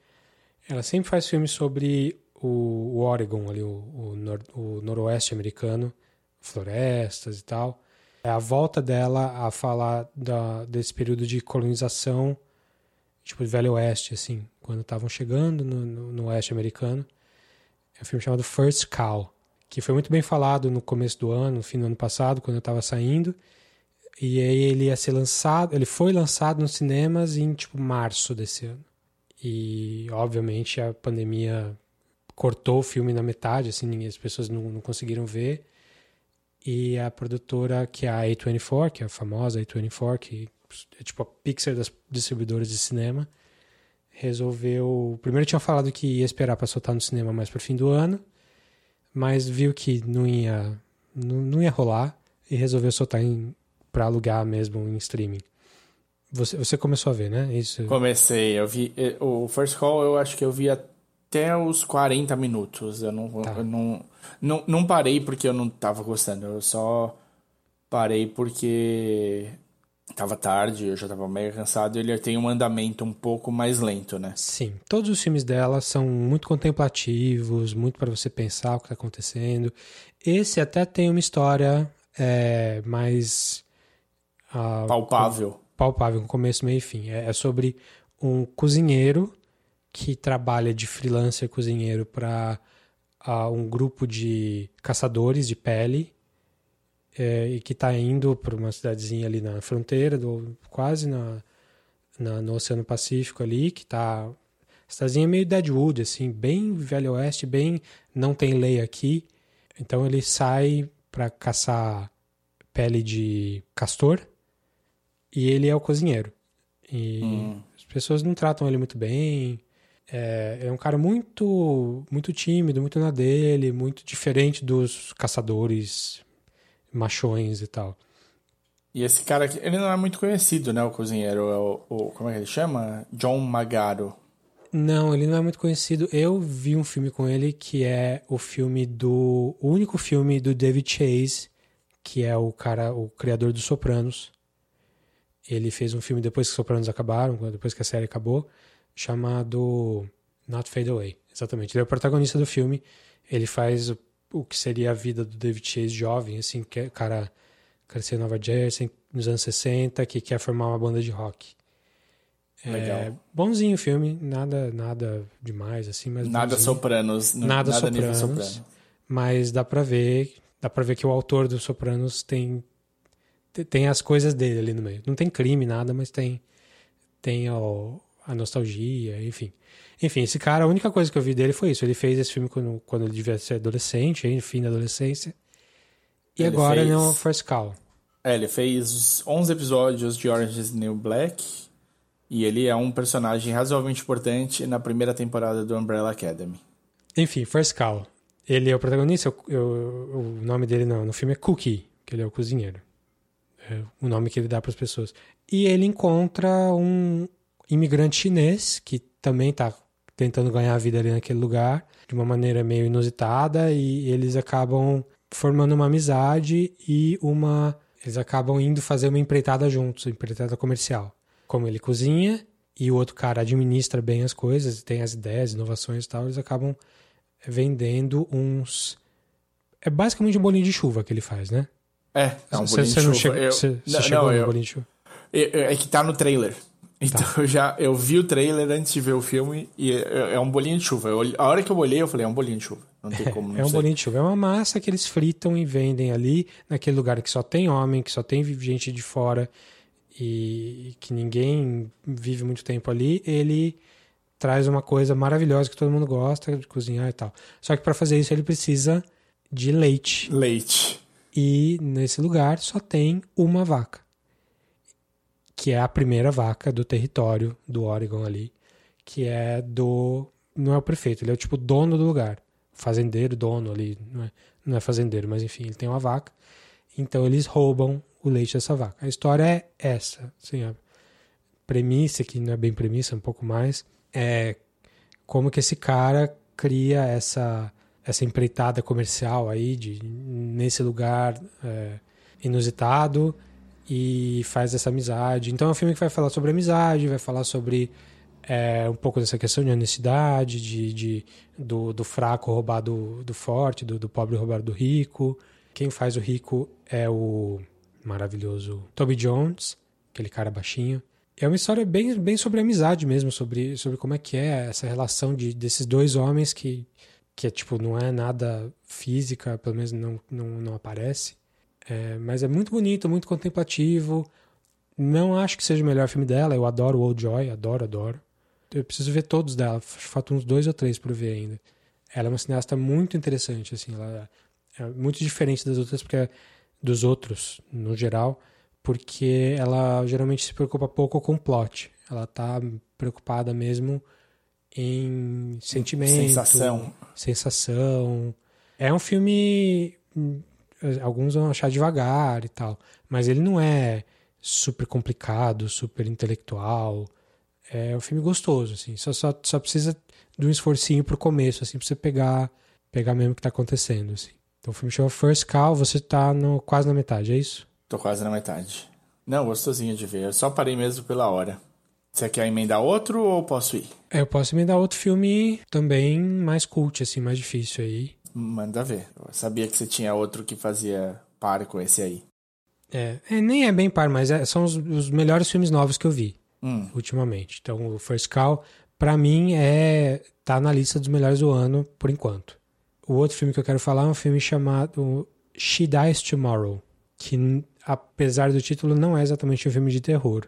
Ela sempre faz filmes sobre o, o Oregon, ali, o, o, nor, o noroeste americano, florestas e tal é a volta dela a falar da, desse período de colonização, tipo, do Velho Oeste, assim, quando estavam chegando no, no, no, Oeste americano. É um filme chamado First Cow, que foi muito bem falado no começo do ano, no fim do ano passado, quando eu estava saindo. E aí ele ia ser lançado, ele foi lançado nos cinemas em, tipo, março desse ano. E, obviamente, a pandemia cortou o filme na metade, assim, as pessoas não, não conseguiram ver e a produtora que é a A24, que é a famosa A24, que é tipo a Pixar das distribuidoras de cinema, resolveu. Primeiro tinha falado que ia esperar para soltar no cinema mais pro fim do ano, mas viu que não ia, não, não ia rolar e resolveu soltar para alugar mesmo em streaming. Você, você começou a ver, né? Isso. Comecei, eu vi. O First Call eu acho que eu vi até os 40 minutos. Eu não, tá. eu não, não, não parei porque eu não tava gostando. Eu só parei porque tava tarde, eu já tava mega cansado ele tem um andamento um pouco mais lento, né? Sim, todos os filmes dela são muito contemplativos, muito para você pensar o que tá acontecendo. Esse até tem uma história é, mais uh, palpável. Com, palpável, com começo, meio e fim. É, é sobre um cozinheiro que trabalha de freelancer cozinheiro para um grupo de caçadores de pele é, e que está indo para uma cidadezinha ali na fronteira, do, quase na, na, no Oceano Pacífico ali, que está cidadezinha meio Deadwood, assim, bem velho oeste, bem não tem lei aqui. Então ele sai para caçar pele de castor e ele é o cozinheiro. E hum. as pessoas não tratam ele muito bem. É, é um cara muito, muito tímido, muito na dele, muito diferente dos caçadores machões e tal. E esse cara aqui, ele não é muito conhecido, né? O cozinheiro, é o, o, como é que ele chama? John Magaro. Não, ele não é muito conhecido. Eu vi um filme com ele que é o filme do. O único filme do David Chase, que é o cara, o criador dos Sopranos. Ele fez um filme depois que os Sopranos acabaram, depois que a série acabou chamado Not Fade Away. Exatamente. Ele é o protagonista do filme. Ele faz o, o que seria a vida do David Chase jovem, assim, que é cara cresceu em Nova Jersey nos anos 60, que quer formar uma banda de rock. É Legal. É, bonzinho o filme, nada nada demais assim, mas nada bonzinho. sopranos, nada, nada sopranos, sopranos, mas dá para ver, dá para ver que o autor dos Sopranos tem tem as coisas dele ali no meio. Não tem crime nada, mas tem tem o, a nostalgia, enfim. Enfim, esse cara, a única coisa que eu vi dele foi isso. Ele fez esse filme quando, quando ele devia ser adolescente, aí, fim da adolescência. E ele agora fez... no First Call. É, ele fez 11 episódios de Orange is New Black. E ele é um personagem razoavelmente importante na primeira temporada do Umbrella Academy. Enfim, First Call. Ele é o protagonista, eu, eu, o nome dele no, no filme é Cookie, que ele é o cozinheiro. É o nome que ele dá para as pessoas. E ele encontra um, imigrante chinês que também está tentando ganhar a vida ali naquele lugar de uma maneira meio inusitada e eles acabam formando uma amizade e uma eles acabam indo fazer uma empreitada juntos, empreitada comercial. Como ele cozinha e o outro cara administra bem as coisas, tem as ideias, inovações e tal, eles acabam vendendo uns. É basicamente um bolinho de chuva que ele faz, né? É, é um bolinho de chuva. Eu, você, não, chegou não, no eu, bolinho de chuva? É que tá no trailer. Então tá. eu já eu vi o trailer antes de ver o filme e é, é um bolinho de chuva. Eu, a hora que eu olhei, eu falei, é um bolinho de chuva. Não tem como não É um bolinho de chuva. É uma massa que eles fritam e vendem ali, naquele lugar que só tem homem, que só tem gente de fora e que ninguém vive muito tempo ali. Ele traz uma coisa maravilhosa que todo mundo gosta de cozinhar e tal. Só que para fazer isso ele precisa de leite. Leite. E nesse lugar só tem uma vaca que é a primeira vaca do território do Oregon ali, que é do. Não é o prefeito, ele é o tipo dono do lugar. Fazendeiro, dono ali. Não é, não é fazendeiro, mas enfim, ele tem uma vaca. Então eles roubam o leite dessa vaca. A história é essa. Assim, a premissa, que não é bem premissa, é um pouco mais, é como que esse cara cria essa, essa empreitada comercial aí de, nesse lugar é, inusitado e faz essa amizade. Então é um filme que vai falar sobre amizade, vai falar sobre é, um pouco dessa questão de honestidade, de, de do, do, fraco roubar do, do forte, do, do, pobre roubar do rico. Quem faz o rico é o maravilhoso Toby Jones, aquele cara baixinho. É uma história bem, bem sobre amizade mesmo, sobre, sobre como é que é essa relação de, desses dois homens que, que é, tipo, não é nada física, pelo menos não, não, não aparece. É, mas é muito bonito, muito contemplativo. Não acho que seja o melhor filme dela. Eu adoro Old Joy, adoro, adoro. Eu preciso ver todos dela. Faltam uns dois ou três por ver ainda. Ela é uma cineasta muito interessante, assim. Ela é muito diferente das outras, porque dos outros, no geral, porque ela geralmente se preocupa pouco com plot. Ela tá preocupada mesmo em sentimento, sensação. sensação. É um filme alguns vão achar devagar e tal, mas ele não é super complicado, super intelectual. É um filme gostoso, assim. Só, só, só precisa de um esforcinho pro começo, assim, pra você pegar, pegar mesmo o que tá acontecendo, assim. Então o filme chama First Call, você tá no, quase na metade, é isso? Tô quase na metade. Não, gostosinho de ver. Eu só parei mesmo pela hora. Você quer emendar outro ou posso ir? É, eu posso emendar outro filme também mais cult, assim, mais difícil aí. Manda ver. Eu sabia que você tinha outro que fazia par com esse aí. É, é nem é bem par, mas é, são os, os, melhores filmes novos que eu vi hum. ultimamente. Então, o First Call, pra mim, é tá na lista dos melhores do ano, por enquanto. O outro filme que eu quero falar é um filme chamado She Dies Tomorrow, que, apesar do título, não é exatamente um filme de terror.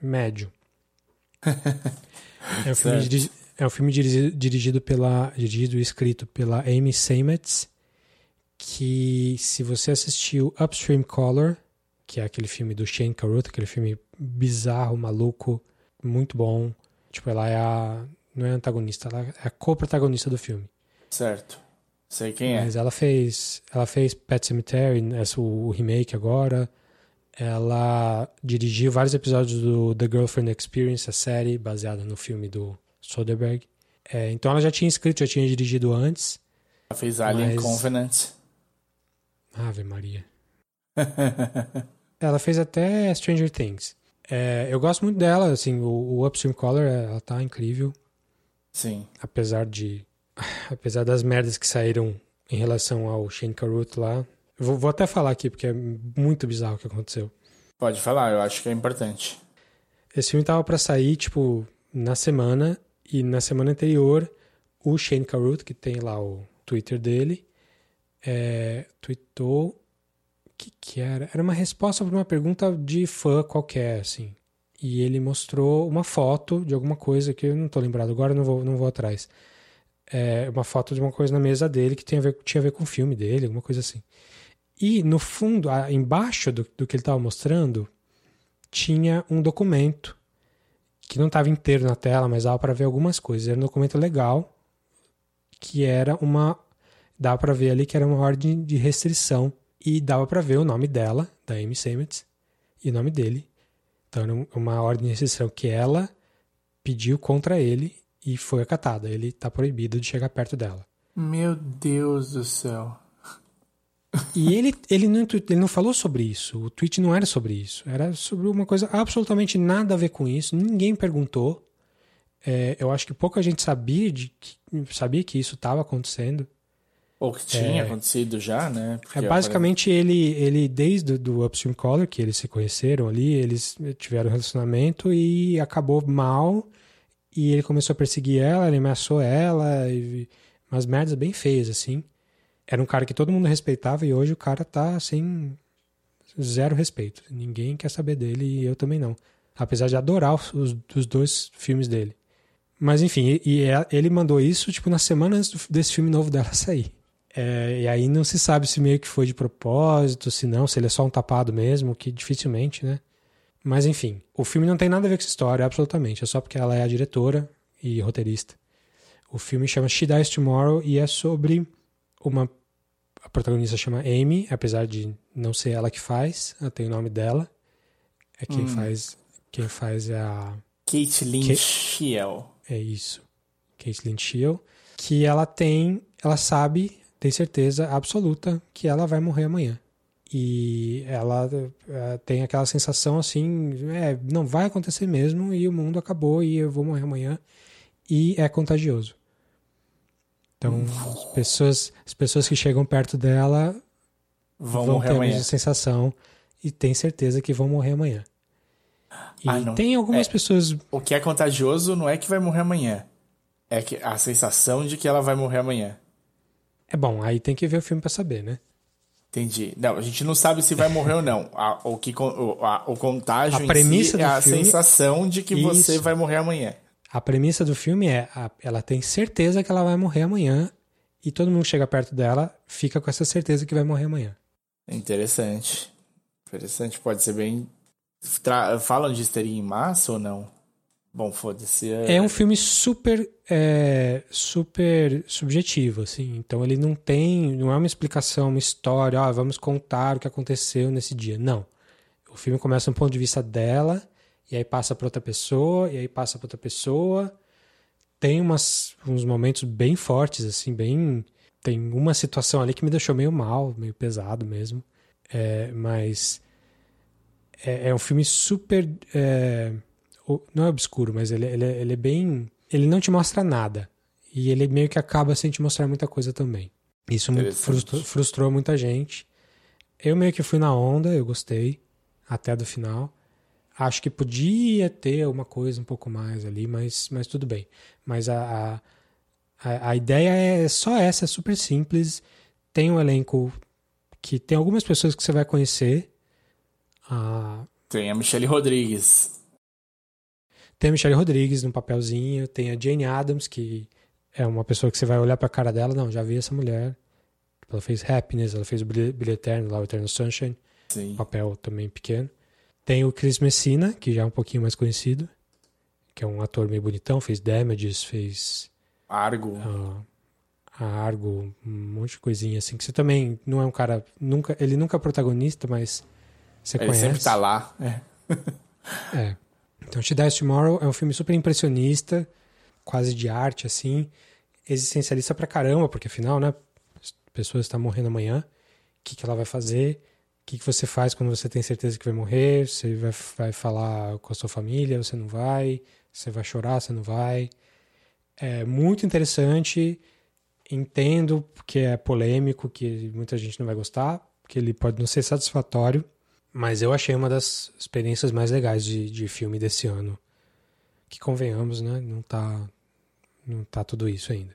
Médio. é um filme de, é um filme dirigido pela dirigido e escrito pela Amy Seymetz, que se você assistiu Upstream Color, que é aquele filme do Shane Carruth, aquele filme bizarro, maluco, muito bom. Tipo, ela é a não é a antagonista, ela é a co-protagonista do filme. Certo. Sei quem é. Mas ela fez, ela fez Pet Cemetery, essa, o remake agora. Ela dirigiu vários episódios do The Girlfriend Experience, a série baseada no filme do Soderbergh. É, então ela já tinha escrito, já tinha dirigido antes. Ela fez Alien mas... Covenant. Ave Maria. ela fez até Stranger Things. É, eu gosto muito dela, assim, o, o Upstream Color, ela tá incrível. Sim. Apesar de. Apesar das merdas que saíram em relação ao Shane Carruth lá. Vou, vou até falar aqui, porque é muito bizarro o que aconteceu. Pode falar, eu acho que é importante. Esse filme tava para sair, tipo, na semana, e na semana anterior, o Shane Carruth, que tem lá o Twitter dele, é, tweetou. O que, que era? Era uma resposta para uma pergunta de fã qualquer, assim. E ele mostrou uma foto de alguma coisa que eu não estou lembrado agora, não vou, não vou atrás. É uma foto de uma coisa na mesa dele que tinha a ver, tinha a ver com o filme dele, alguma coisa assim. E no fundo, embaixo do, do que ele estava mostrando, tinha um documento que não estava inteiro na tela, mas dava para ver algumas coisas. Era um documento legal, que era uma. Dava para ver ali que era uma ordem de restrição. E dava para ver o nome dela, da Amy Seymetz, e o nome dele. Então era uma ordem de restrição que ela pediu contra ele e foi acatada. Ele está proibido de chegar perto dela. Meu Deus do céu. E ele, ele, não, ele não falou sobre isso. O tweet não era sobre isso. Era sobre uma coisa absolutamente nada a ver com isso. Ninguém perguntou. É, eu acho que pouca gente sabia, de, sabia que isso estava acontecendo. Ou que tinha é, acontecido já, né? Porque é basicamente ele, ele desde do Upstream Caller, que eles se conheceram ali, eles tiveram um relacionamento e acabou mal. E ele começou a perseguir ela, ele ameaçou ela, e, umas merdas bem feias, assim. Era um cara que todo mundo respeitava e hoje o cara tá assim. Zero respeito. Ninguém quer saber dele e eu também não. Apesar de adorar os, os dois filmes dele. Mas enfim, e, e é, ele mandou isso tipo na semana antes desse filme novo dela sair. É, e aí não se sabe se meio que foi de propósito, se não, se ele é só um tapado mesmo, que dificilmente, né? Mas enfim, o filme não tem nada a ver com essa história, absolutamente. É só porque ela é a diretora e roteirista. O filme chama She Dies Tomorrow e é sobre uma. Protagonista chama Amy, apesar de não ser ela que faz, ela tem o nome dela. É quem hum. faz. Quem faz é a. Kate Lynch Shiel. É isso. Lynch Shiel. Que ela tem. Ela sabe tem certeza absoluta que ela vai morrer amanhã. E ela é, tem aquela sensação assim, é, não vai acontecer mesmo e o mundo acabou e eu vou morrer amanhã. E é contagioso. Então, as pessoas, as pessoas que chegam perto dela vão, vão ter a mesma sensação e tem certeza que vão morrer amanhã. E ah, tem algumas é, pessoas. O que é contagioso não é que vai morrer amanhã. É que a sensação de que ela vai morrer amanhã. É bom, aí tem que ver o filme para saber, né? Entendi. Não, a gente não sabe se vai morrer ou não. A, o, que, o, a, o contágio a premissa si é a filme... sensação de que Isso. você vai morrer amanhã. A premissa do filme é a, ela tem certeza que ela vai morrer amanhã e todo mundo que chega perto dela fica com essa certeza que vai morrer amanhã. Interessante. Interessante. Pode ser bem. Tra... Falam de histeria em massa ou não? Bom, foda-se. É... é... um filme super, é, super subjetivo, assim. Então ele não tem, não é uma explicação, uma história. Ah, vamos contar o que aconteceu nesse dia. Não. O filme começa do ponto de vista dela e aí passa para outra pessoa e aí passa para outra pessoa. Tem umas, uns momentos bem fortes, assim, bem. Tem uma situação ali que me deixou meio mal, meio pesado mesmo. É, mas é, é um filme super é, não é obscuro, mas ele, ele, ele é bem. Ele não te mostra nada. E ele meio que acaba sem te mostrar muita coisa também. Isso frustrou, frustrou muita gente. Eu meio que fui na onda, eu gostei, até do final. Acho que podia ter uma coisa um pouco mais ali, mas, mas tudo bem. Mas a, a, a ideia é só essa, é super simples. Tem um elenco que tem algumas pessoas que você vai conhecer. Ah, tem a Michelle Rodrigues. Tem a Michelle Rodrigues no papelzinho, tem a Jane Adams, que é uma pessoa que você vai olhar pra cara dela, não, já vi essa mulher. Ela fez Happiness, ela fez o Brilho Eterno, lá o Eternal Sunshine. Sim. Papel também pequeno. Tem o Chris Messina, que já é um pouquinho mais conhecido, que é um ator meio bonitão, fez Damages, fez... Argo. Uh, Argo, um monte de coisinha assim, que você também não é um cara... nunca Ele nunca é protagonista, mas você ele conhece. Ele sempre tá lá. É. é. Então, She Dies Tomorrow é um filme super impressionista, quase de arte, assim, existencialista pra caramba, porque afinal, né, as pessoas estão morrendo amanhã, o que, que ela vai fazer, que, que você faz quando você tem certeza que vai morrer, você vai, vai falar com a sua família, você não vai, você vai chorar, você não vai. É muito interessante, entendo que é polêmico, que muita gente não vai gostar, que ele pode não ser satisfatório, mas eu achei uma das experiências mais legais de, de filme desse ano. Que convenhamos, né? Não tá, não tá tudo isso ainda.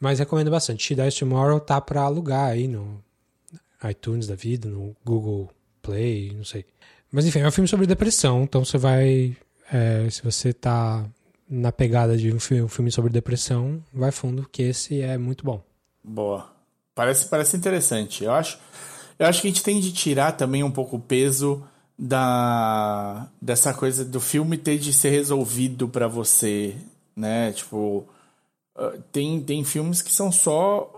Mas recomendo bastante. She Dies Tomorrow tá para alugar aí no iTunes da vida, no Google Play, não sei. Mas enfim, é um filme sobre depressão, então você vai. É, se você tá na pegada de um filme, sobre depressão, vai fundo, que esse é muito bom. Boa. Parece, parece interessante. Eu acho. Eu acho que a gente tem de tirar também um pouco o peso da dessa coisa do filme ter de ser resolvido para você, né? Tipo, ah, tem, tem filmes que são só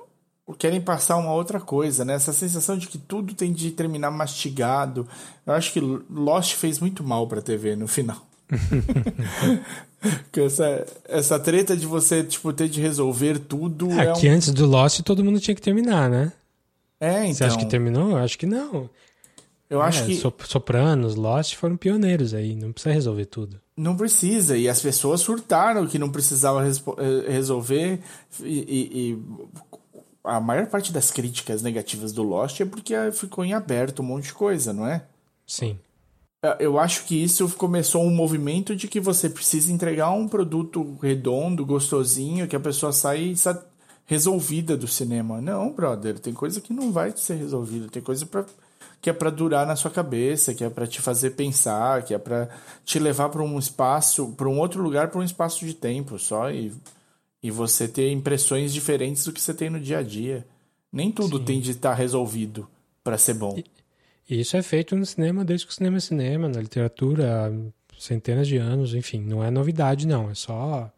querem passar uma outra coisa, né? Essa sensação de que tudo tem de terminar mastigado. Eu acho que Lost fez muito mal pra TV no final. essa, essa treta de você tipo, ter de resolver tudo. É, é que um... antes do Lost todo mundo tinha que terminar, né? É, então. Você acha que terminou? Eu acho que não. Eu É, acho que Sop- Sopranos, Lost foram pioneiros aí, não precisa resolver tudo. não precisa. E as pessoas surtaram que não precisava eh, resolver. E, e- e a maior parte das críticas negativas do Lost é porque ficou em aberto um monte de coisa, não é? Sim. Eu acho que isso começou um movimento de que você precisa entregar um produto redondo, gostosinho, que a pessoa sai sa- resolvida do cinema. Não, brother, tem coisa que não vai ser resolvida, tem coisa pra, que é pra durar na sua cabeça, que é pra te fazer pensar, que é pra te levar pra um espaço, pra um outro lugar, pra um espaço de tempo só e, e você ter impressões diferentes do que você tem no dia a dia. Nem tudo Sim. tem de estar resolvido pra ser bom. E isso é feito no cinema desde que o cinema é cinema, na literatura, há centenas de anos, enfim, não é novidade não, é só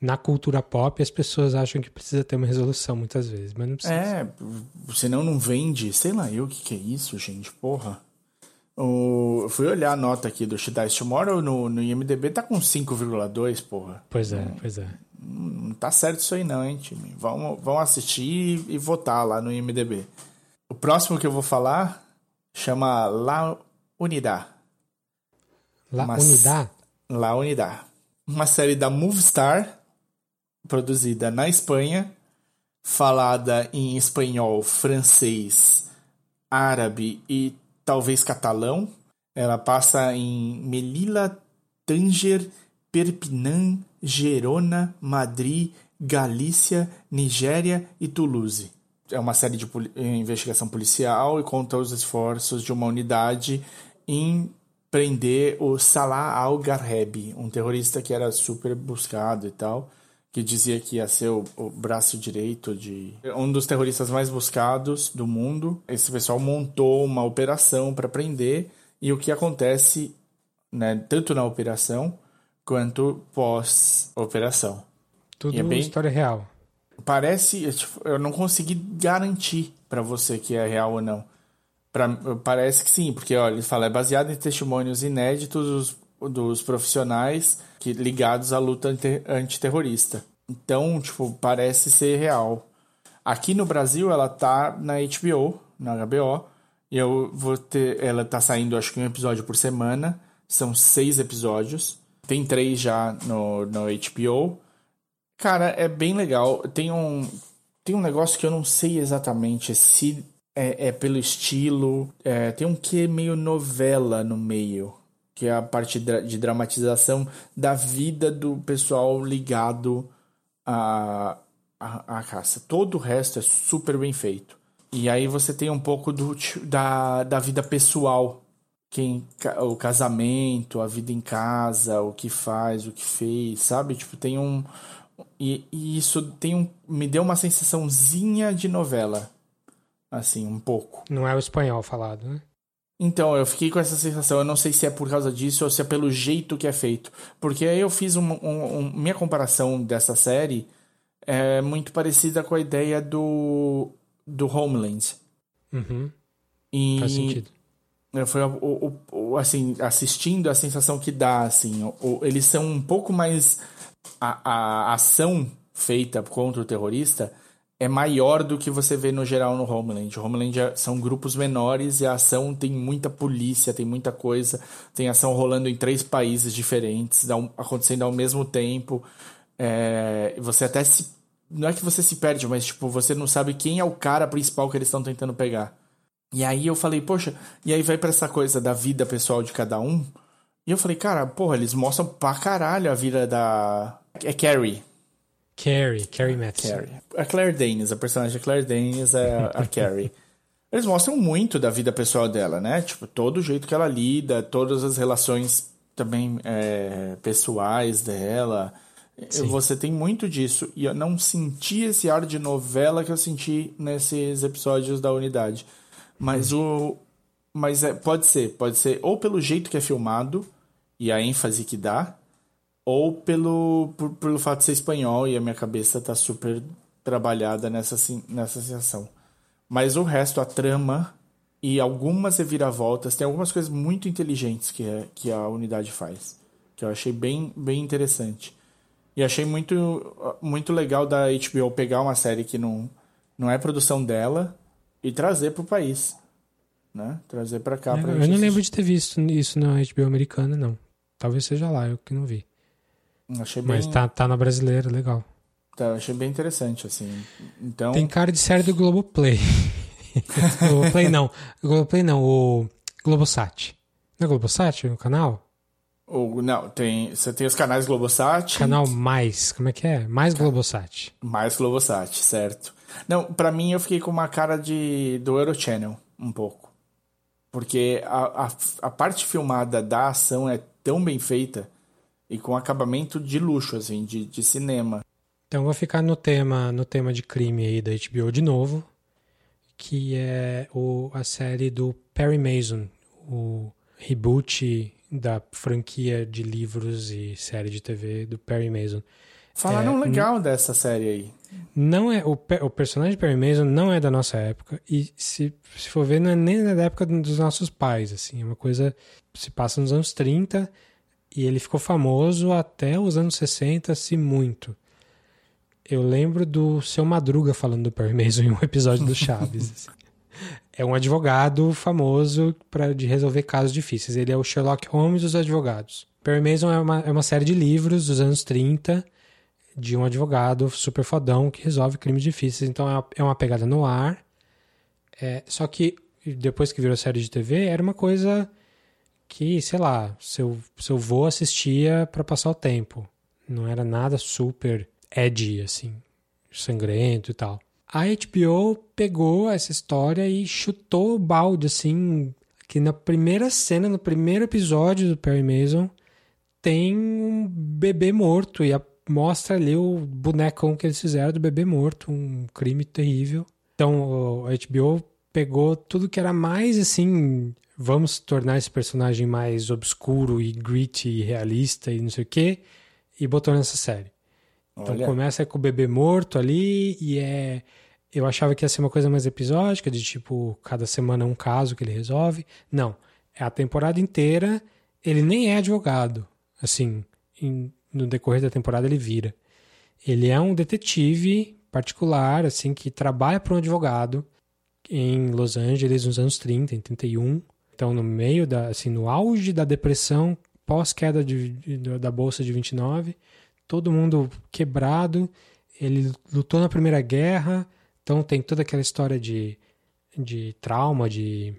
na cultura pop as pessoas acham que precisa ter uma resolução muitas vezes, mas não precisa. É, senão não vende. Sei lá eu o que, que é isso, gente. Porra. O, eu fui olhar a nota aqui do She Dies Tomorrow no, no IMDB, tá com 5,2, porra. Pois é, pois é. Não tá certo isso aí não, hein, time. Vamos, vamos assistir e votar lá no IMDB. O próximo que eu vou falar chama La Unidad. La Mas- Unidad? La Unidad. Uma série da Movistar, produzida na Espanha, falada em espanhol, francês, árabe e talvez catalão. Ela passa em Melilla, Tanger, Perpignan, Gerona, Madrid, Galícia, Nigéria e Toulouse. É uma série de poli- investigação policial e conta os esforços de uma unidade em prender o Salah al-Garrebi, um terrorista que era super buscado e tal, que dizia que ia ser o, o braço direito de um dos terroristas mais buscados do mundo. Esse pessoal montou uma operação para prender e o que acontece, né, tanto na operação quanto pós-operação. Tudo E é bem- história real. Parece, eu não consegui garantir pra você que é real ou não. Pra, parece que sim, porque olha, ele fala, é baseado em testemunhos inéditos dos, dos profissionais que, ligados à luta ante- antiterrorista. Então, tipo, parece ser real. Aqui no Brasil ela tá na HBO, na HBO, e eu vou ter. Ela tá saindo acho que um episódio por semana. São seis episódios. Tem três já no, no HBO. Cara, é bem legal. Tem um, tem um negócio que eu não sei exatamente se é, é pelo estilo. é, tem um que meio novela no meio. Que é a parte de dramatização da vida do pessoal ligado à, à, à caça. Todo o resto é super bem feito. E aí você tem um pouco do, da, da vida pessoal. Quem, o casamento, a vida em casa, o que faz, o que fez, sabe? Tipo, tem um. E, e isso tem um, me deu uma sensaçãozinha de novela. Assim, um pouco. Não é o espanhol falado, né? Então, eu fiquei com essa sensação. Eu não sei se é por causa disso ou se é pelo jeito que é feito. Porque aí eu fiz um, um- um- minha comparação dessa série é muito parecida com a ideia do, do Homeland. Uhum, E faz sentido. Foi o, o- o- assim, assistindo a sensação que dá, assim, eles são um pouco mais a, a ação feita contra o terrorista é maior do que você vê no geral no Homeland. Homeland é- são grupos menores e a ação tem muita polícia, tem muita coisa, tem ação rolando em três países diferentes, acontecendo ao mesmo tempo. É, você até se. Não é que você se perde, mas tipo, você não sabe quem é o cara principal que eles estão tentando pegar. E aí eu falei, poxa, e aí vai pra essa coisa da vida pessoal de cada um. E eu falei, cara, porra, eles mostram pra caralho a vida da. É Carrie. Carrie, Carrie Matheson. Carrie. A Claire Danes, a personagem da Claire Danes é a- a Carrie. Eles mostram muito da vida pessoal dela, né? Tipo, todo o jeito que ela lida, todas as relações também é, pessoais dela. Sim. Você tem muito disso. E eu não senti esse ar de novela que eu senti nesses episódios da unidade. Mas o. Mas é, pode ser, pode ser ou pelo jeito que é filmado e a ênfase que dá, ou pelo, por- pelo fato de ser espanhol e a minha cabeça tá super trabalhada nessa, sen- nessa sensação. Mas o resto, a trama e algumas reviravoltas, tem algumas coisas muito inteligentes que, é, que a unidade faz, que eu achei bem, bem interessante. E achei muito, muito legal da HBO pegar uma série que não, não é produção dela, e trazer para o país. Né? Trazer para cá. É, pra eu não assistir. lembro de ter visto isso na HBO americana, não. Talvez seja lá, eu que não vi. Achei Mas bem... tá, tá na brasileira, legal. Tá, achei bem interessante, assim. Então... Tem cara de série do Globoplay. Globoplay não. Globoplay não, o Globosat. Não é Globosat o canal? O, não, tem, você tem os canais Globosat. Canal Mais, como é que é? Mais Globosat. Mais Globosat, certo. Não, para mim eu fiquei com uma cara de do Eurochannel, um pouco. Porque a, a, a parte filmada da ação é tão bem feita e com acabamento de luxo, assim, de, de cinema. Então vou ficar no tema, no tema de crime aí da HBO de novo, que é o, a série do Perry Mason, o reboot da franquia de livros e série de TV do Perry Mason. Falaram é, legal dessa série aí. Não é o, o personagem de Perry Mason não é da nossa época e se, se for ver não é nem da época dos nossos pais, assim, é uma coisa se passa nos anos 30 e ele ficou famoso até os anos 60, se muito. Eu lembro do seu Madruga falando do Perry Mason em um episódio do Chaves. assim. É um advogado famoso para de resolver casos difíceis. Ele é o Sherlock Holmes dos advogados. Perry Mason é uma, é uma série de livros dos anos 30 de um advogado super fodão que resolve crimes difíceis. Então é uma, é uma pegada no ar. É, só que depois que virou série de TV, era uma coisa que, sei lá, seu, seu vô assistia para passar o tempo. Não era nada super edgy, assim, sangrento e tal. A HBO pegou essa história e chutou o balde, assim, que na primeira cena, no primeiro episódio do Perry Mason, tem um bebê morto e a, mostra ali o bonecão que eles fizeram do bebê morto, um crime terrível. Então a HBO pegou tudo que era mais assim, vamos tornar esse personagem mais obscuro e gritty e realista e não sei o que, e botou nessa série. Então Olha. começa com o bebê morto ali e é. Eu achava que ia ser uma coisa mais episódica, de tipo, cada semana um caso que ele resolve. Não. É a temporada inteira, ele nem é advogado. Assim, em, no decorrer da temporada ele vira. Ele é um detetive particular, assim, que trabalha para um advogado em Los Angeles nos anos 30, em 31. Então, no meio da, assim, no auge da depressão, pós-queda de, de, da bolsa de 29, todo mundo quebrado. Ele lutou na Primeira Guerra, então tem toda aquela história de, de trauma, de.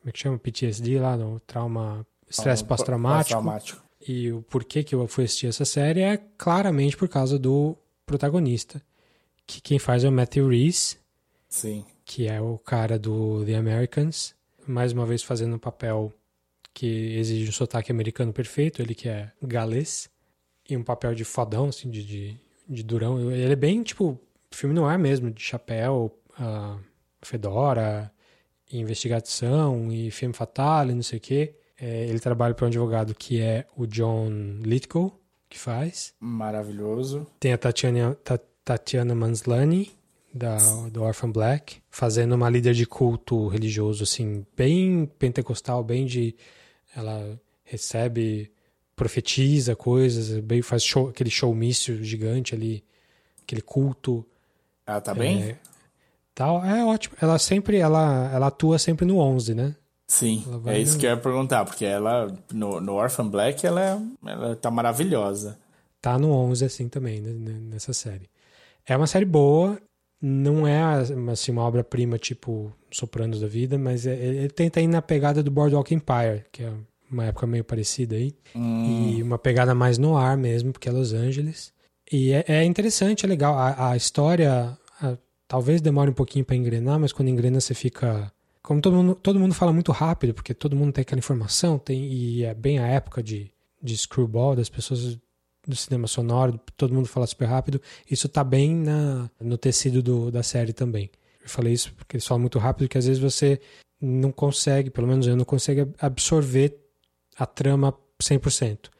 Como é que chama? PTSD lá, no trauma. Estresse pós-traumático. Pós e o porquê que eu fui assistir essa série é claramente por causa do protagonista. Que quem faz é o Matthew Reese. Sim. Que é o cara do The Americans. Mais uma vez fazendo um papel que exige um sotaque americano perfeito. Ele que é galês e um papel de fodão, assim, de, de, de durão. Ele é bem, tipo, filme no ar mesmo, de chapéu, uh, fedora, investigação e filme fatal e não sei o quê. É, ele trabalha para um advogado que é o John Lithgow, que faz. Maravilhoso. Tem a Tatiana, Tatiana Manslani, da, do Orphan Black, fazendo uma líder de culto religioso, assim, bem pentecostal, bem de... Ela recebe profetiza coisas, bem, faz show, aquele showmício gigante ali, aquele culto. Ela tá bem? É, tal, é ótimo. Ela sempre, ela, ela atua sempre no 11, né? Sim, é isso que eu ia perguntar, porque ela, no, no Orphan Black, ela, ela tá maravilhosa. Tá no 11, assim, também, né, nessa série. É uma série boa, não é assim, uma obra-prima tipo Sopranos da vida, mas é, ele tenta ir na pegada do Boardwalk Empire, que é uma época meio parecida aí. Hum. E uma pegada mais no ar mesmo, porque é Los Angeles. E é, é interessante, é legal. A, a história a, talvez demore um pouquinho para engrenar, mas quando engrena você fica. Como todo mundo, todo mundo fala muito rápido, porque todo mundo tem aquela informação, tem, e é bem a época de, de screwball, das pessoas do cinema sonoro, todo mundo fala super rápido. Isso tá bem na, no tecido do, da série também. Eu falei isso porque eles falam muito rápido, que às vezes você não consegue, pelo menos eu não consigo absorver a trama 100%,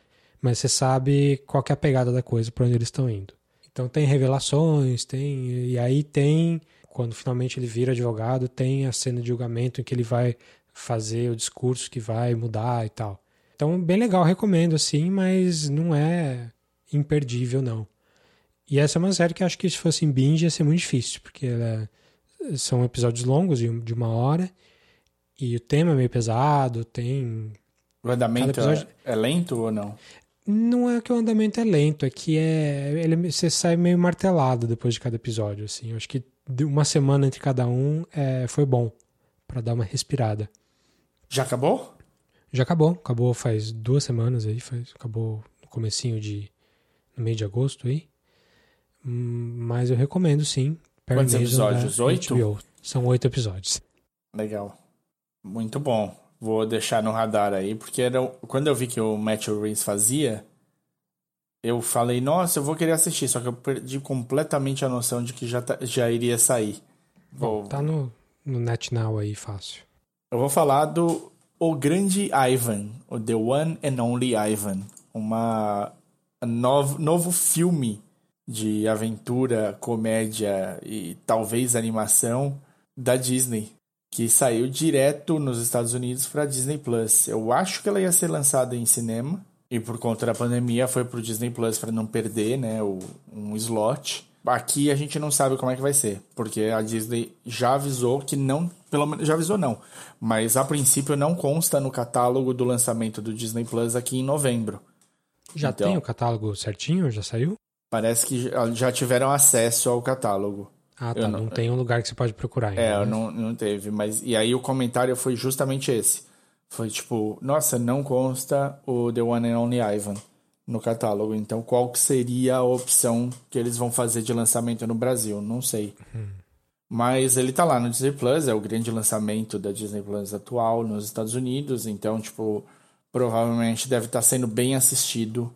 mas você sabe qual é a pegada da coisa, para onde eles estão indo. Então tem revelações, tem e aí tem quando finalmente ele vira advogado, tem a cena de julgamento em que ele vai fazer o discurso que vai mudar e tal. Então bem legal, recomendo assim, mas não é imperdível não. E essa é uma série que acho que se fosse em binge ia ser muito difícil, porque ela são episódios longos, de uma hora, e o tema é meio pesado, tem. O andamento episódio... é, é lento ou não? Não é que o andamento é lento, é que é. Ele, você sai meio martelado depois de cada episódio, assim. Eu acho que uma semana entre cada um é, foi bom para dar uma respirada. Já acabou? Já acabou. Acabou faz duas semanas aí. Faz, acabou no comecinho de. no meio de agosto aí. Hum, mas eu recomendo sim. Quantos episódios? Oito? São oito episódios. Legal. Muito bom. Vou deixar no radar aí, porque era, quando eu vi que o Matthew Reeves fazia, eu falei, nossa, eu vou querer assistir, só que eu perdi completamente a noção de que já, tá, já iria sair. Vou... Tá no, no NetNow aí, fácil. Eu vou falar do O Grande Ivan, o The One and Only Ivan. Uma novo, novo filme de aventura, comédia e talvez animação da Disney, que saiu direto nos Estados Unidos para Disney Plus. Eu acho que ela ia ser lançada em cinema e por conta da pandemia foi pro Disney Plus para não perder, né, o, um slot. Aqui a gente não sabe como é que vai ser, porque a Disney já avisou que não, pelo menos já avisou não, mas a princípio não consta no catálogo do lançamento do Disney Plus aqui em novembro. Já então, tem o catálogo certinho? Já saiu? Parece que já tiveram acesso ao catálogo. Ah, tá. Não, não, tem um lugar que você pode procurar. Ainda, é, né? não, não teve. Mas, e aí o comentário foi justamente esse. Foi tipo, nossa, não consta o The One and Only Ivan no catálogo. Então, qual que seria a opção que eles vão fazer de lançamento no Brasil? Não sei. Uhum. Mas ele tá lá no Disney Plus, é o grande lançamento da Disney Plus atual nos Estados Unidos. Então, tipo, provavelmente deve estar tá sendo bem assistido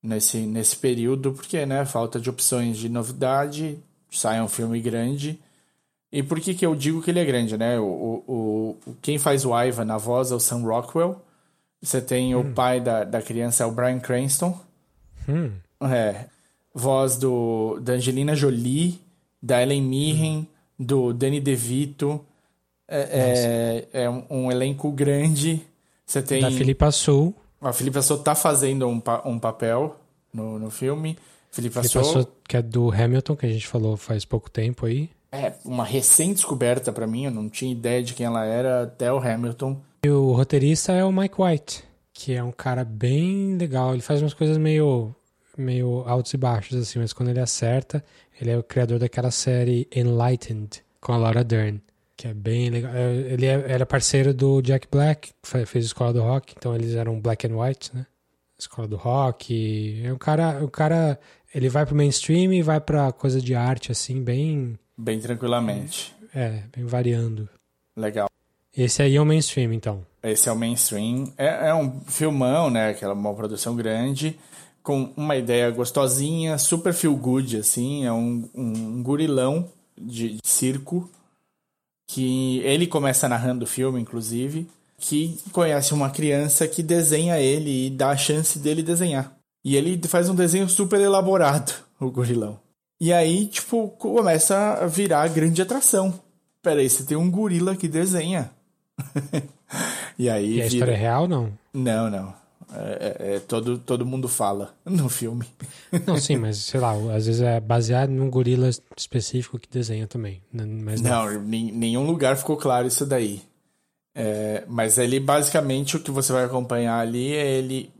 nesse, nesse período, porque, né, falta de opções de novidade, sai um filme grande. E por que, que eu digo que ele é grande, né? O, o, o quem faz o Ivan na voz é o Sam Rockwell. Você tem hum. o pai da, da criança, é o Brian Cranston. Hum. É. Voz do, da Angelina Jolie, da Ellen Mirren, hum. do Danny DeVito. É, é, é um, um, elenco grande. Você tem... Da Filipa Sul. A Felipe Assou tá fazendo um, pa um papel no, no filme. Felipe Assou, que é do Hamilton, que a gente falou faz pouco tempo aí. É, uma recém-descoberta para mim, eu não tinha ideia de quem ela era até o Hamilton. E o roteirista é o Mike White, que é um cara bem legal. Ele faz umas coisas meio, meio altos e baixos, assim, mas quando ele acerta, ele é o criador daquela série Enlightened, com a Laura Dern que é bem legal. É, ele é, era parceiro do Jack Black, que fez Escola do Rock, então eles eram black and white, né? Escola do Rock. É um cara, o cara, ele vai pro mainstream e vai pra coisa de arte, assim, bem. Bem tranquilamente. É, bem variando. Legal. Esse aí é o mainstream, então. Esse é o mainstream. É, é um filmão, né? Aquela uma produção grande, com uma ideia gostosinha, super feel good, assim. É um, um gurilão de circo que ele começa narrando o filme, inclusive, que conhece uma criança que desenha ele e dá a chance dele desenhar. E ele faz um desenho super elaborado, o gorilão. E aí, tipo, começa a virar grande atração. Peraí, você tem um gorila que desenha. e aí. E a história é real não? Não, não. É, é, é, todo, todo mundo fala no filme. Não, sim, mas sei lá, às vezes é baseado num gorila específico que desenha também. Mas não, não nenhum lugar ficou claro isso daí. É, mas ele basicamente o que você vai acompanhar ali é ele.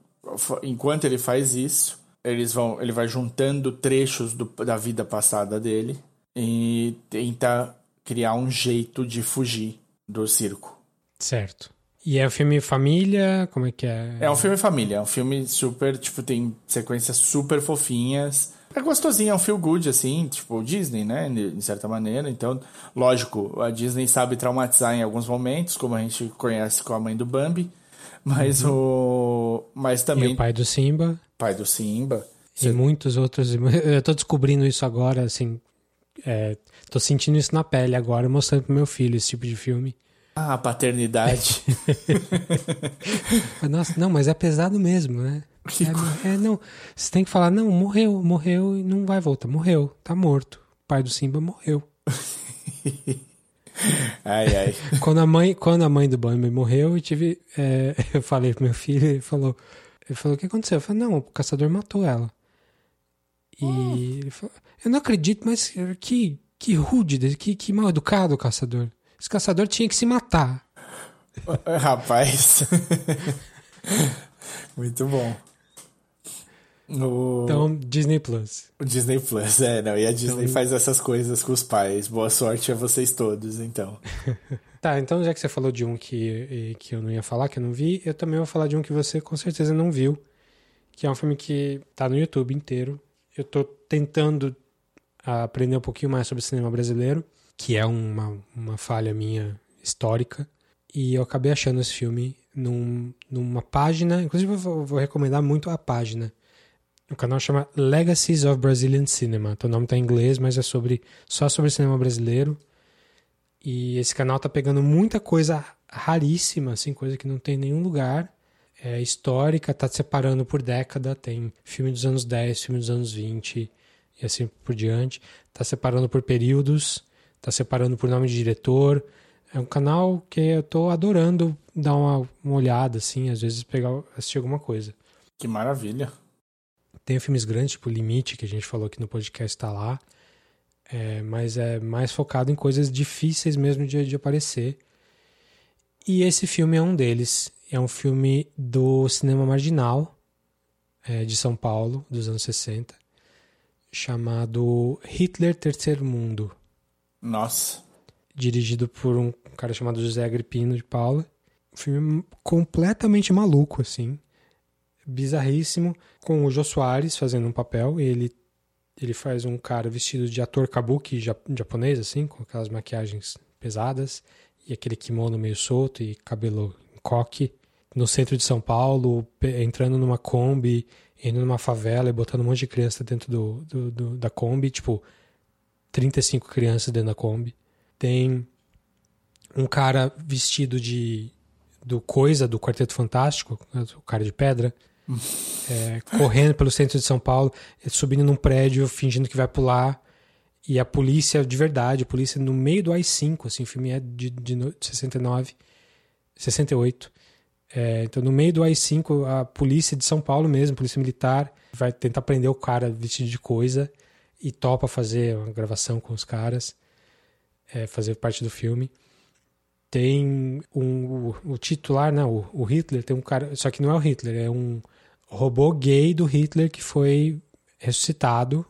Enquanto ele faz isso, eles vão, ele vai juntando trechos do, da vida passada dele e tenta criar um jeito de fugir do circo. Certo. E é um filme família? Como é que é? É um filme família, é um filme super, tipo, tem sequências super fofinhas. É gostosinho, é um feel good, assim, tipo, Disney, né? De certa maneira. Então, lógico, a Disney sabe traumatizar em alguns momentos, como a gente conhece com a mãe do Bambi. Mas uhum. o. Mas também. E o pai do Simba. Pai do Simba. E muitos outros. Eu tô descobrindo isso agora, assim. É, tô sentindo isso na pele agora, mostrando pro meu filho esse tipo de filme. Ah, a paternidade. Nossa, não, mas é pesado mesmo, né? É, é, não, você tem que falar, não, morreu, morreu e não vai voltar. Morreu, tá morto. O pai do Simba morreu. ai, ai. Quando a mãe, quando a mãe do Bambi morreu, eu tive, é, eu falei pro meu filho, ele falou, ele falou, o que aconteceu? Eu falei, não, o caçador matou ela. E oh. ele falou, eu não acredito, mas que Que rude, que, que mal educado o caçador. Esse caçador tinha que se matar. Rapaz. Muito bom. O... Então, Disney Plus. O Disney Plus, é, não. E a Disney então... faz essas coisas com os pais. Boa sorte a vocês todos, então. tá, então já que você falou de um que, que eu não ia falar, que eu não vi, eu também vou falar de um que você com certeza não viu. Que é um filme que tá no YouTube inteiro. Eu tô tentando aprender um pouquinho mais sobre cinema brasileiro, que é uma, uma falha minha histórica. E eu acabei achando esse filme num, numa página. Inclusive, eu vou, vou recomendar muito a página o canal chama Legacies of Brazilian Cinema. Então, o nome está em inglês, mas é sobre só sobre cinema brasileiro. E esse canal tá pegando muita coisa raríssima, assim, coisa que não tem em nenhum lugar. É histórica, tá separando por década. Tem filme dos anos 10, filme dos anos 20 e assim por diante. Tá separando por períodos, tá separando por nome de diretor. É um canal que eu tô adorando dar uma, uma olhada, assim, às vezes pegar, assistir alguma coisa. Que maravilha. Tem filmes grandes, tipo Limite, que a gente falou aqui no podcast, está lá. É, mas é mais focado em coisas difíceis mesmo de, de aparecer. E esse filme é um deles. É um filme do cinema marginal é, de São Paulo, dos anos 60, chamado Hitler Terceiro Mundo. Nossa. Dirigido por um cara chamado José Agripino de Paula. Um filme completamente maluco, assim bizarríssimo, com o Jô Soares fazendo um papel. Ele, ele faz um cara vestido de ator kabuki japonês, assim, com aquelas maquiagens pesadas, e aquele kimono meio solto e cabelo em coque. No centro de São Paulo, entrando numa Kombi, indo numa favela e botando um monte de criança dentro do, do, do da Kombi, tipo, 35 crianças dentro da Kombi. Tem um cara vestido de do Coisa, do Quarteto Fantástico, o cara de pedra, é, correndo pelo centro de São Paulo, subindo num prédio, fingindo que vai pular. E a polícia, de verdade, a polícia no meio do AI-5, assim, o filme é de, de 69, 68. É, então, no meio do AI-5, a polícia de São Paulo mesmo, polícia militar, vai tentar prender o cara vestido de coisa e topa fazer uma gravação com os caras, é, fazer parte do filme. Tem um, o, o titular, né, o, o Hitler, tem um cara, só que não é o Hitler, é um robô gay do Hitler que foi ressuscitado,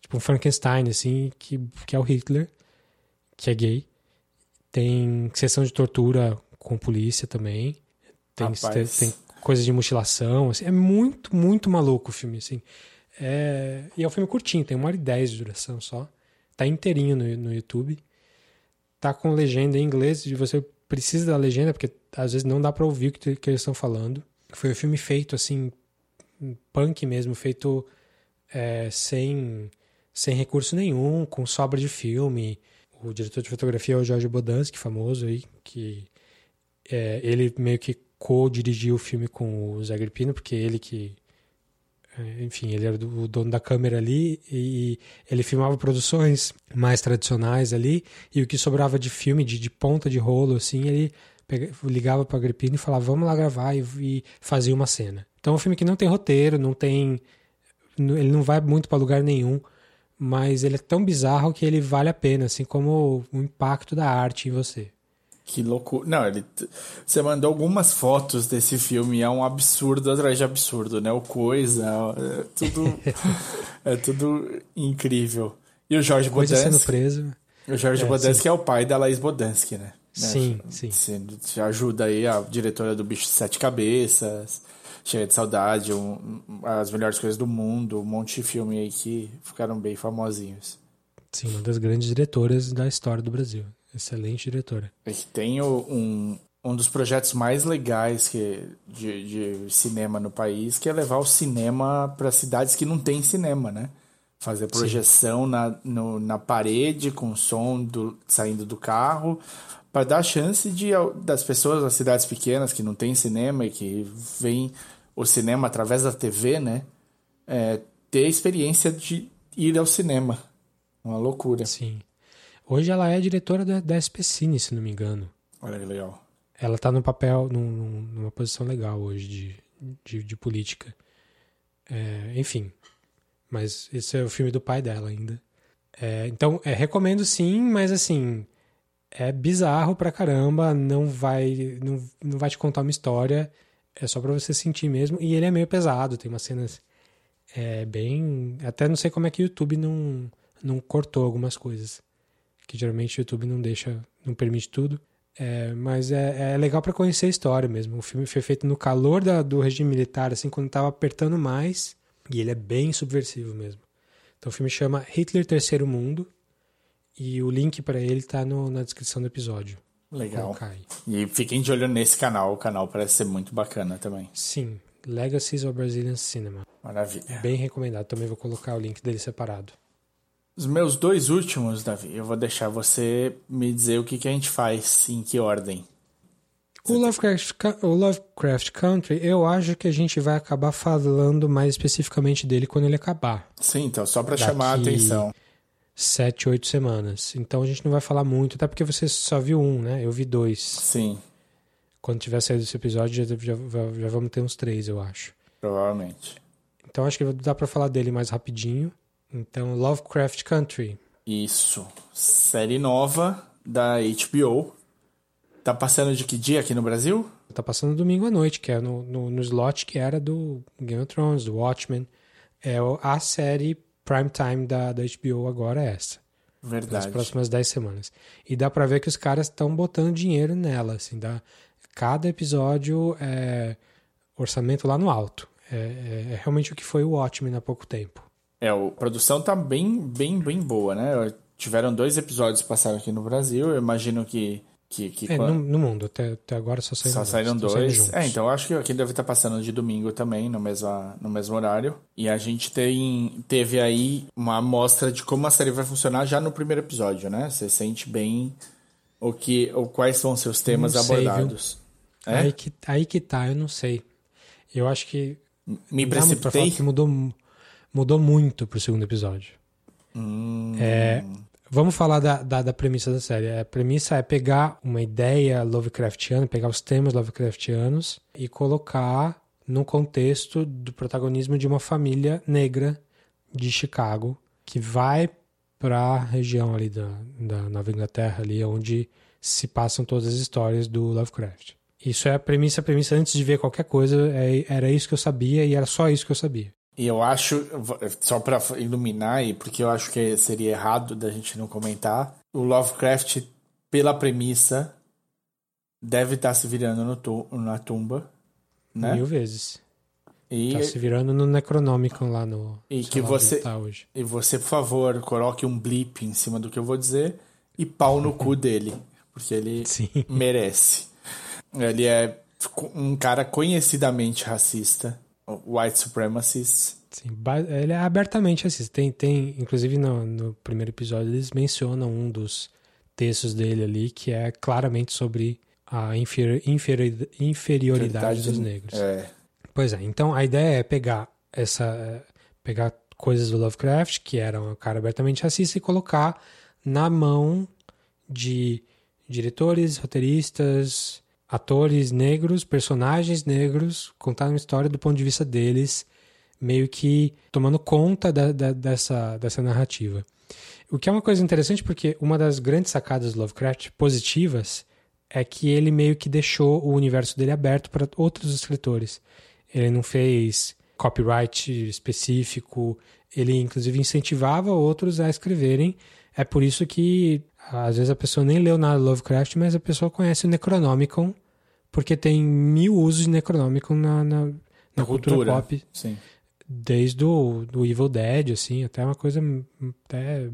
tipo um Frankenstein, assim, que, que é o Hitler, que é gay. Tem sessão de tortura com polícia também. Tem, tem, tem coisas de mutilação. Assim, é muito, muito maluco o filme, assim. É, e é um filme curtinho, tem uma hora e dez de duração só. Tá inteirinho no, no YouTube. Tá com legenda em inglês, e você precisa da legenda, porque às vezes não dá para ouvir o que, que eles estão falando. Foi um filme feito, assim, punk mesmo, feito é, sem, sem recurso nenhum, com sobra de filme. O diretor de fotografia é o Jorge Bodansky, famoso aí, que é, ele meio que co-dirigiu o filme com o Zé Gripino, porque ele que é, enfim, ele era o dono da câmera ali e ele filmava produções mais tradicionais ali e o que sobrava de filme, de, de ponta de rolo, assim, ele pegava, ligava para Agripino e falava, vamos lá gravar e, e fazia uma cena. Então é um filme que não tem roteiro, não tem. Ele não vai muito para lugar nenhum, mas ele é tão bizarro que ele vale a pena, assim como o impacto da arte em você. Que loucura. Não, ele. Você mandou algumas fotos desse filme, é um absurdo atrás de absurdo, né? O coisa. É tudo. é tudo incrível. E o Jorge coisa Bodansky. sendo preso. O Jorge é, Bodansky sim. é o pai da Laís Bodansky, né? Sim, sim. Você ajuda aí a diretora do Bicho de Sete Cabeças. Cheia de Saudade, um, As Melhores Coisas do Mundo, um monte de filme aí que ficaram bem famosinhos. Sim, uma das grandes diretoras da história do Brasil. Excelente diretora. E tem um, um dos projetos mais legais que, de, de cinema no país, que é levar o cinema para cidades que não tem cinema, né? Fazer projeção na, no, na parede com som do, saindo do carro, para dar chance de, das pessoas das cidades pequenas que não tem cinema e que vêm o cinema através da TV, né? É, ter a experiência de ir ao cinema. Uma loucura. Sim. Hoje ela é diretora da, da SP Cine, se não me engano. Olha que legal. Ela tá no papel, num, numa posição legal hoje de, de, de política. É, enfim. Mas esse é o filme do pai dela ainda. É, então, é, recomendo sim, mas assim, é bizarro pra caramba, não vai, não, não vai te contar uma história, é só pra você sentir mesmo. E ele é meio pesado, tem umas cenas é, bem. Até não sei como é que o YouTube não, não cortou algumas coisas. Que geralmente o YouTube não deixa, não permite tudo. É, mas é, é legal para conhecer a história mesmo. O filme foi feito no calor da, do regime militar, assim, quando tava apertando mais. E ele é bem subversivo mesmo. Então o filme chama Hitler Terceiro Mundo. E o link para ele tá no, na descrição do episódio. Legal. E fiquem de olho nesse canal. O canal parece ser muito bacana também. Sim. Legacies of Brazilian Cinema. Maravilha. Bem recomendado. Também vou colocar o link dele separado. Os meus dois últimos, Davi, eu vou deixar você me dizer o que, que a gente faz, em que ordem. O Lovecraft, o Lovecraft Country, eu acho que a gente vai acabar falando mais especificamente dele quando ele acabar. Sim, então, só para chamar a atenção. Sete, oito semanas. Então a gente não vai falar muito, até porque você só viu um, né? Eu vi dois. Sim. Quando tiver saído esse episódio, já, já, já vamos ter uns três, eu acho. Provavelmente. Então acho que dá para falar dele mais rapidinho. Então, Lovecraft Country. Isso. Série nova da HBO. Tá passando de que dia aqui no Brasil? Tá passando domingo à noite, que é no, no, no slot que era do Game of Thrones, do Watchmen. É a série prime time da, da HBO agora é essa. Verdade. Nas próximas 10 semanas. E dá pra ver que os caras estão botando dinheiro nela, assim, dá... Cada episódio é orçamento lá no alto. É, é, é realmente o que foi o Watchmen há pouco tempo. É, a produção tá bem, bem, bem boa, né? Tiveram dois episódios passaram aqui no Brasil. Eu imagino que. Que, que é, quando... no, no, mundo. Até, até agora só saíram só dois. Saíram dois. É, então eu acho que aqui deve estar passando de domingo também, no mesmo, no mesmo horário. E a gente tem, teve aí uma amostra de como a série vai funcionar já no primeiro episódio, né? Você sente bem o que, ou quais são os seus temas não abordados. Sei, é? aí, que, aí que tá, eu não sei. Eu acho que. Me precipitei. Que mudou mudou muito pro segundo episódio. Hum. É, vamos falar da, da, da, premissa da série. A premissa é pegar uma ideia Lovecraftiana, pegar os temas Lovecraftianos e colocar no contexto do protagonismo de uma família negra de Chicago que vai para a região ali da, da Nova Inglaterra, ali onde se passam todas as histórias do Lovecraft. Isso é a premissa, a premissa antes de ver qualquer coisa, é, era isso que eu sabia e era só isso que eu sabia. E eu acho, só para iluminar, e porque eu acho que seria errado da gente não comentar, o Lovecraft, pela premissa, deve estar tá se virando no na tumba, né? Mil vezes. E tá se virando no Necronomicon lá no. E que você. Tá. E você, por favor, coloque um blip em cima do que eu vou dizer e pau no cu dele. Porque ele Sim. merece. Ele é um cara conhecidamente racista white supremacists. Sim, ele é abertamente racista. Tem, tem inclusive no, no primeiro episódio eles mencionam um dos textos dele ali que é claramente sobre a inferior, inferior, inferioridade dos negros. É. Pois é, então a ideia é pegar essa pegar coisas do Lovecraft, que eram um cara abertamente racista, e colocar na mão de diretores, roteiristas, atores negros, personagens negros, contar uma história do ponto de vista deles, meio que tomando conta da, da, dessa, dessa narrativa. O que é uma coisa interessante porque uma das grandes sacadas do Lovecraft positivas é que ele meio que deixou o universo dele aberto para outros escritores. Ele não fez copyright específico, ele inclusive incentivava outros a escreverem. É por isso que às vezes a pessoa nem leu nada Lovecraft, mas a pessoa conhece o Necronomicon, porque tem mil usos de Necronomicon na, na, na cultura, cultura, pop. Sim. Desde o do Evil Dead, assim, até uma coisa. Até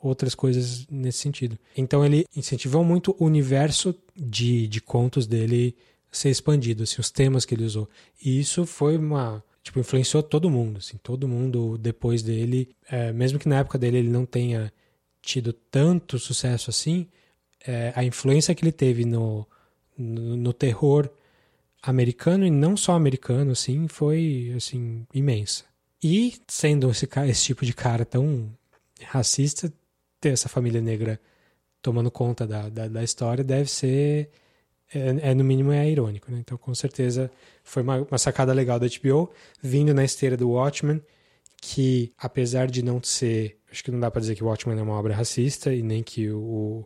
outras coisas nesse sentido. Então ele incentivou muito o universo de, de contos dele ser expandido, assim, os temas que ele usou. E isso foi uma. Tipo, influenciou todo mundo, assim, todo mundo depois dele, é, mesmo que na época dele ele não tenha tido tanto sucesso assim, é, a influência que ele teve no, no, no, terror americano e não só americano, assim, foi assim imensa. E sendo esse, esse tipo de cara tão racista, ter essa família negra tomando conta da, da, da história deve ser é, é, no mínimo é irônico, né? Então com certeza foi uma, uma sacada legal da HBO vindo na esteira do Watchmen que, apesar de não ser. Acho que não dá para dizer que o Watchmen é uma obra racista e nem que o,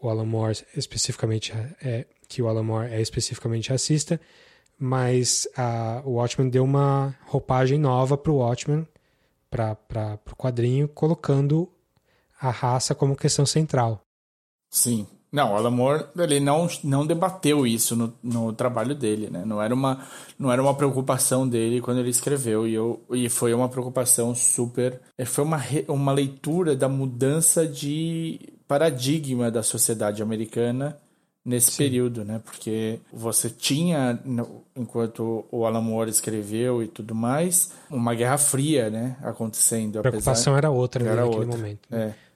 o Alan Moore especificamente é que o Alan Moore é especificamente racista, mas a, o Watchmen deu uma roupagem nova para o Watchmen, para o quadrinho, colocando a raça como questão central. Sim. Não, o Alan Moore, ele não, não debateu isso no, no trabalho dele, né? Não era, uma, não era uma preocupação dele quando ele escreveu, e, eu, e foi uma preocupação super... É, foi uma, uma leitura da mudança de paradigma da sociedade americana nesse Sim. período, né? Porque você tinha, enquanto o Alan Moore escreveu e tudo mais, uma guerra fria, né? Acontecendo. A preocupação apesar... era outra era naquele outra. momento. Né? É.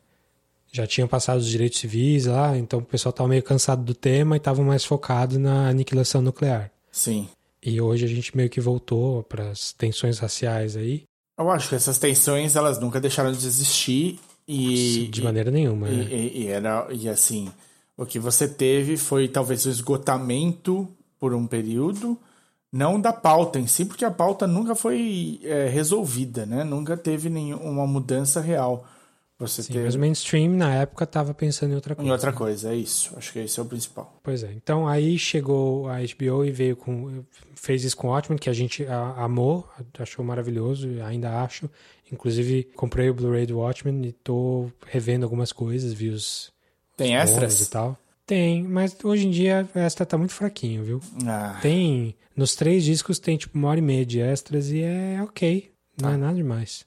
Já tinham passado os direitos civis lá, então o pessoal estava meio cansado do tema e estava mais focado na aniquilação nuclear. Sim. E hoje a gente meio que voltou para as tensões raciais aí. Eu acho que essas tensões elas nunca deixaram de existir e de maneira nenhuma. E, né? e, e era e assim o que você teve foi talvez o esgotamento por um período, não da pauta em si, porque a pauta nunca foi é, resolvida, né? Nunca teve nenhuma mudança real. Você Sim, teve... mas o mainstream na época estava pensando em outra coisa. Em outra né? coisa, é isso. Acho que esse é o principal. Pois é. Então aí chegou a HBO e veio com fez isso com Watchmen, que a gente amou, achou maravilhoso, ainda acho. Inclusive comprei o Blu-ray do Watchmen e tô revendo algumas coisas, vi os tem extras? E tal. Tem, mas hoje em dia extra tá muito fraquinho, viu? Ah. Tem. Nos três discos tem tipo uma hora e meia de extras e é ok. Não tá. é nada demais.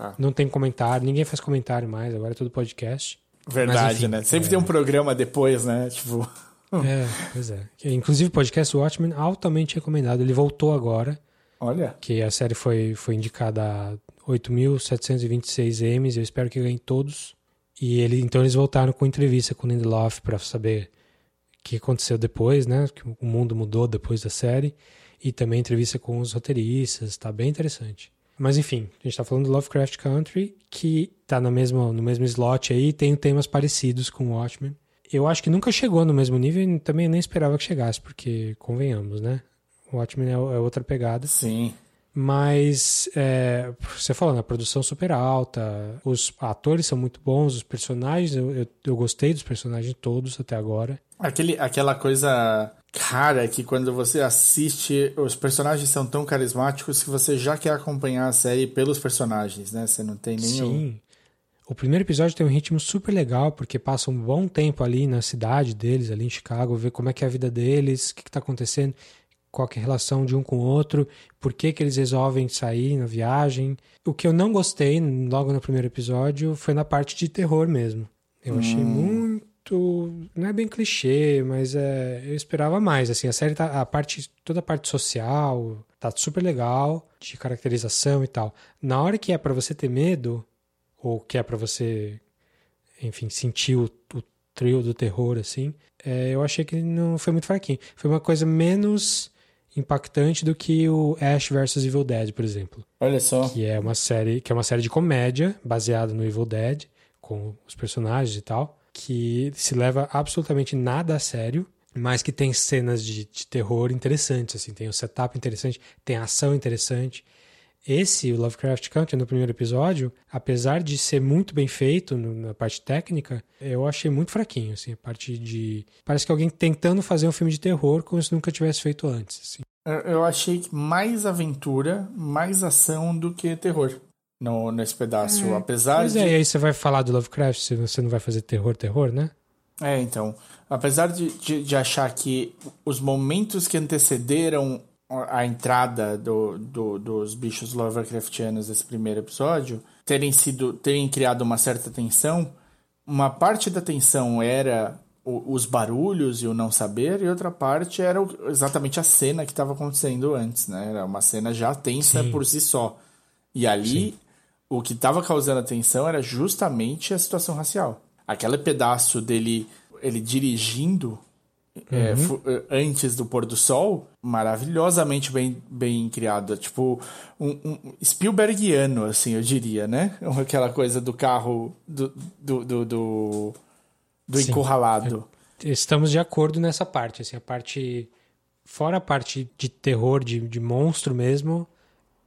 Tá. Não tem comentário, ninguém faz comentário mais, agora é tudo podcast. Verdade, mas, enfim, né? Sempre é... tem um programa depois, né? Tipo. é, pois é. Inclusive o podcast Watchmen altamente recomendado. Ele voltou agora. Olha. Que a série foi, foi indicada a 8.726 M's. Eu espero que ganhe todos. E ele, então eles voltaram com entrevista com o Lindelof para saber o que aconteceu depois, né? Que o mundo mudou depois da série. E também entrevista com os roteiristas, tá bem interessante. Mas enfim, a gente tá falando do Lovecraft Country, que tá no mesmo, no mesmo slot aí, tem temas parecidos com o Watchmen. Eu acho que nunca chegou no mesmo nível e também nem esperava que chegasse, porque convenhamos, né? Watchmen é, é outra pegada. Sim. Mas é, você falando, a produção super alta, os atores são muito bons, os personagens, eu, eu, eu, gostei dos personagens todos até agora. Aquele, aquela coisa cara que quando você assiste, os personagens são tão carismáticos que você já quer acompanhar a série pelos personagens, né? Você não tem nenhum. Sim. O primeiro episódio tem um ritmo super legal, porque passa um bom tempo ali na cidade deles, ali em Chicago, ver como é que é a vida deles, o que está acontecendo qual é a relação de um com o outro, por que, que eles resolvem sair na viagem. O que eu não gostei logo no primeiro episódio foi na parte de terror mesmo. Eu hum. achei muito. Não é bem clichê, mas é, eu esperava mais. Assim, a série tá. A parte, toda a parte social tá super legal, de caracterização e tal. Na hora que é para você ter medo, ou que é para você, enfim, sentir o, o trio do terror, assim, é, eu achei que não foi muito fraquinho. Foi uma coisa menos impactante do que o Ash vs Evil Dead, por exemplo. Olha só. Que é uma série, que é uma série de comédia baseada no Evil Dead, com os personagens e tal, que se leva absolutamente nada a sério, mas que tem cenas de, de terror interessantes, assim, tem um setup interessante, tem ação interessante. Esse, o Lovecraft Country, no primeiro episódio, apesar de ser muito bem feito no, na parte técnica, eu achei muito fraquinho, assim, a parte de... Parece que alguém tentando fazer um filme de terror como se nunca tivesse feito antes, assim. Eu achei mais aventura, mais ação do que terror no, nesse pedaço, é, apesar pois de... é, e aí você vai falar do Lovecraft se você não vai fazer terror, terror, né? É, então, apesar de, de, de achar que os momentos que antecederam a entrada do, do, dos bichos Lovecraftianos nesse primeiro episódio terem sido terem criado uma certa tensão uma parte da tensão era o, os barulhos e o não saber e outra parte era o, exatamente a cena que estava acontecendo antes né era uma cena já tensa Sim. por si só e ali Sim. O que estava causando a tensão era justamente a situação racial aquele pedaço dele ele dirigindo é, uhum. é, antes do pôr do sol, maravilhosamente bem, bem criada. Tipo, um, um Spielbergiano, assim, eu diria, né? Aquela coisa do carro do, do, do, do, do encurralado. É, estamos de acordo nessa parte, assim, a parte... Fora a parte de terror, de, de monstro mesmo,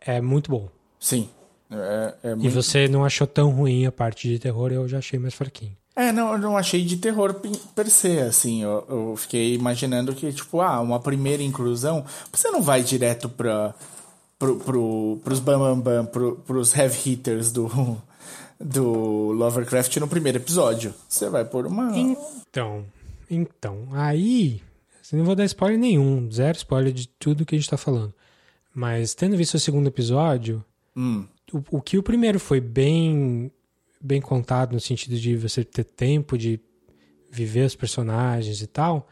é muito bom. Sim, É, é E muito- você não achou tão ruim a parte de terror, eu já achei mais fraquinho. É, não, eu não achei de terror pe- per se, assim. Eu, eu fiquei imaginando que, tipo, ah, uma primeira inclusão, você não vai direto pra, pro, pro, pros bam, bam, bam pro, pros heavy hitters do, do Lovecraft no primeiro episódio. Você vai por uma... Então, então, aí, eu não vou dar spoiler nenhum, zero spoiler de tudo que a gente tá falando. Mas tendo visto o segundo episódio, Hum, o, o que o primeiro foi bem bem contado no sentido de você ter tempo de viver os personagens e tal,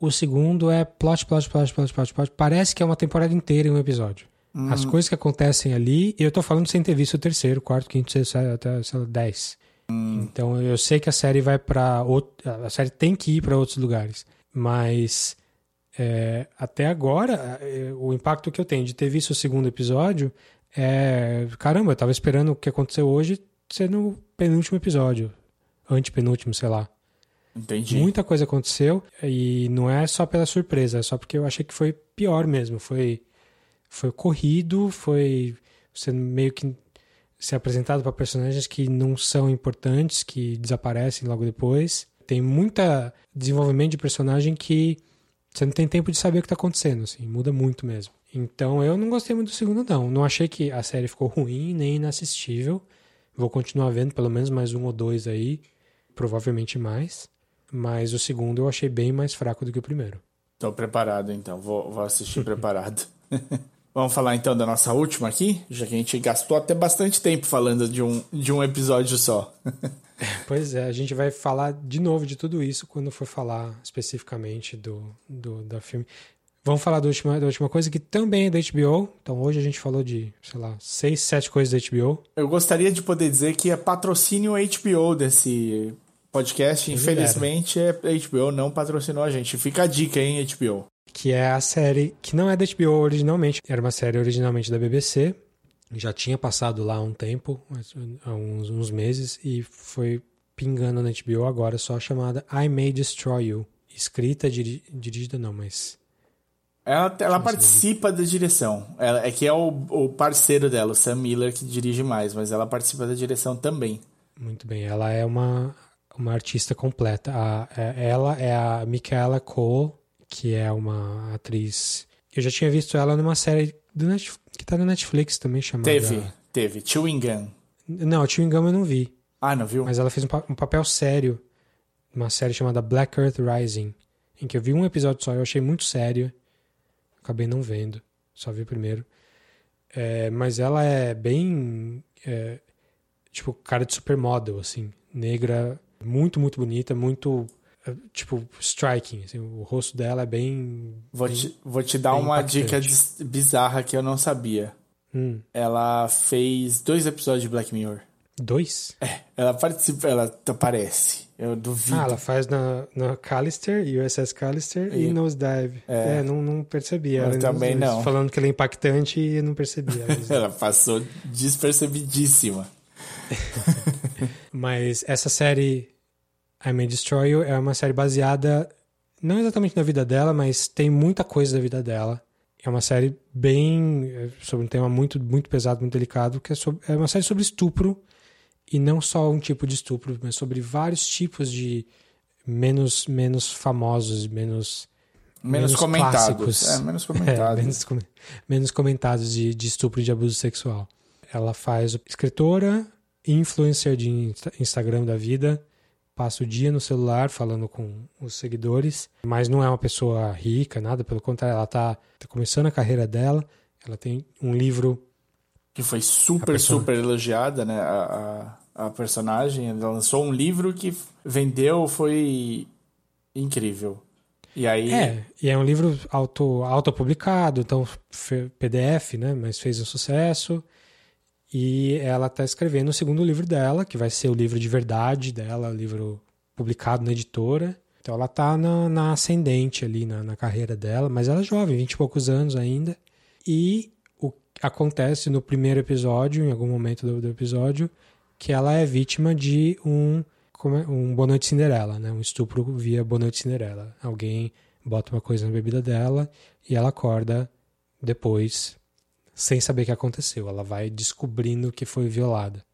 o segundo é plot, plot, plot, plot, plot, plot. Parece que é uma temporada inteira em um episódio. As coisas que acontecem ali, e eu tô falando sem ter visto o terceiro, quarto, quinto, sexto, até, sei lá, dez. Então eu sei que a série vai outro, a série tem que ir pra outros lugares, mas é, até agora é, o impacto que eu tenho de ter visto o segundo episódio é caramba, eu tava esperando o que aconteceu hoje ser no penúltimo episódio, antepenúltimo, sei lá. entendi. Muita coisa aconteceu e não é só pela surpresa, é só porque eu achei que foi pior mesmo. Foi, foi corrido, foi sendo meio que ser apresentado para personagens que não são importantes, que desaparecem logo depois. Tem muita desenvolvimento de personagem que você não tem tempo de saber o que está acontecendo, assim, muda muito mesmo. Então eu não gostei muito do segundo, não. Não achei que a série ficou ruim nem inassistível. Vou continuar vendo pelo menos mais um ou dois aí, provavelmente mais. Mas o segundo eu achei bem mais fraco do que o primeiro. Tô preparado, então. Vou, vou assistir preparado. Vamos falar, então, da nossa última aqui? Já que a gente gastou até bastante tempo falando de um, de um episódio só. Pois é, a gente vai falar de novo de tudo isso quando for falar especificamente do, do da filme. Vamos falar da última, da última coisa que também é da HBO. Então hoje a gente falou de, sei lá, seis, sete coisas da HBO. Eu gostaria de poder dizer que é patrocínio HBO desse podcast. Quem Infelizmente, é HBO não patrocinou a gente. Fica a dica, hein, HBO. que é a série que não é da HBO originalmente, era uma série originalmente da BBC, já tinha passado lá há um tempo, há uns, uns meses, e foi pingando na HBO agora, só chamada I May Destroy You. Escrita, diri- dirigida não, mas... Ela, ela participa da direção. Ela, é que é o, o parceiro dela, o Sam Miller, que dirige mais, mas ela participa da direção também. Muito bem, ela é uma, uma artista completa. A, é- ela é a Michaela Cole, que é uma atriz... Eu já tinha visto ela numa série do Netf- que tá no Netflix também, chamada... Teve, teve. Chewing Gun. Não, Chewing Gum eu não vi. Ah, não viu? Mas ela fez um, um papel sério numa série chamada Black Earth Rising, em que eu vi um episódio só, eu achei muito sério. Acabei não vendo, só vi o primeiro. É, mas ela é bem. é, tipo, cara de supermodel, assim. Negra, muito, muito bonita, muito. é, Tipo, striking. assim, o rosto dela é bem. Vou bem- te, vou te dar uma impactante. dica bizarra que eu não sabia. Hum, Ela fez dois episódios de Black Mirror. dois? Ela participa, ela aparece. Eu duvido. Ah, ela faz na, na Callister, USS Callister e, E- Nosedive. É, não, não percebi. Eu ela também não. Falando que ela é impactante e não percebi. ela. Ela passou despercebidíssima. Mas essa série, I May Destroy You, é uma série baseada não exatamente na vida dela, mas tem muita coisa da vida dela. É uma série bem. é, sobre um tema muito, muito pesado, muito delicado, que é, sobre- é uma série sobre estupro. E não só um tipo de estupro, mas sobre vários tipos de menos, menos famosos, menos. Menos, Menos comentados. clássicos. É, menos É, comentados. menos, com- menos comentados de, de estupro e de abuso sexual. Ela faz escritora, influencer de Insta- Instagram da vida, passa o dia no celular falando com os seguidores, mas não é uma pessoa rica, nada, pelo contrário, ela tá, tá começando a carreira dela, ela tem um livro Que foi super, super elogiada, né? A, a, a personagem. Ela lançou um livro que vendeu, foi incrível. E aí. É, e é um livro auto, autopublicado, então PDF, né? Mas fez um sucesso. E ela está escrevendo o segundo livro dela, que vai ser o livro de verdade dela, o livro publicado na editora. Então ela está na, na ascendente ali na, na carreira dela, mas ela é jovem, 20 e poucos anos ainda. E acontece no primeiro episódio, em algum momento do, do episódio, que ela é vítima de um é? um Boa Noite Cinderela, né? Um estupro via Boa Noite Cinderela. Alguém bota uma coisa na bebida dela e ela acorda depois sem saber o que aconteceu. Ela vai descobrindo que foi violada.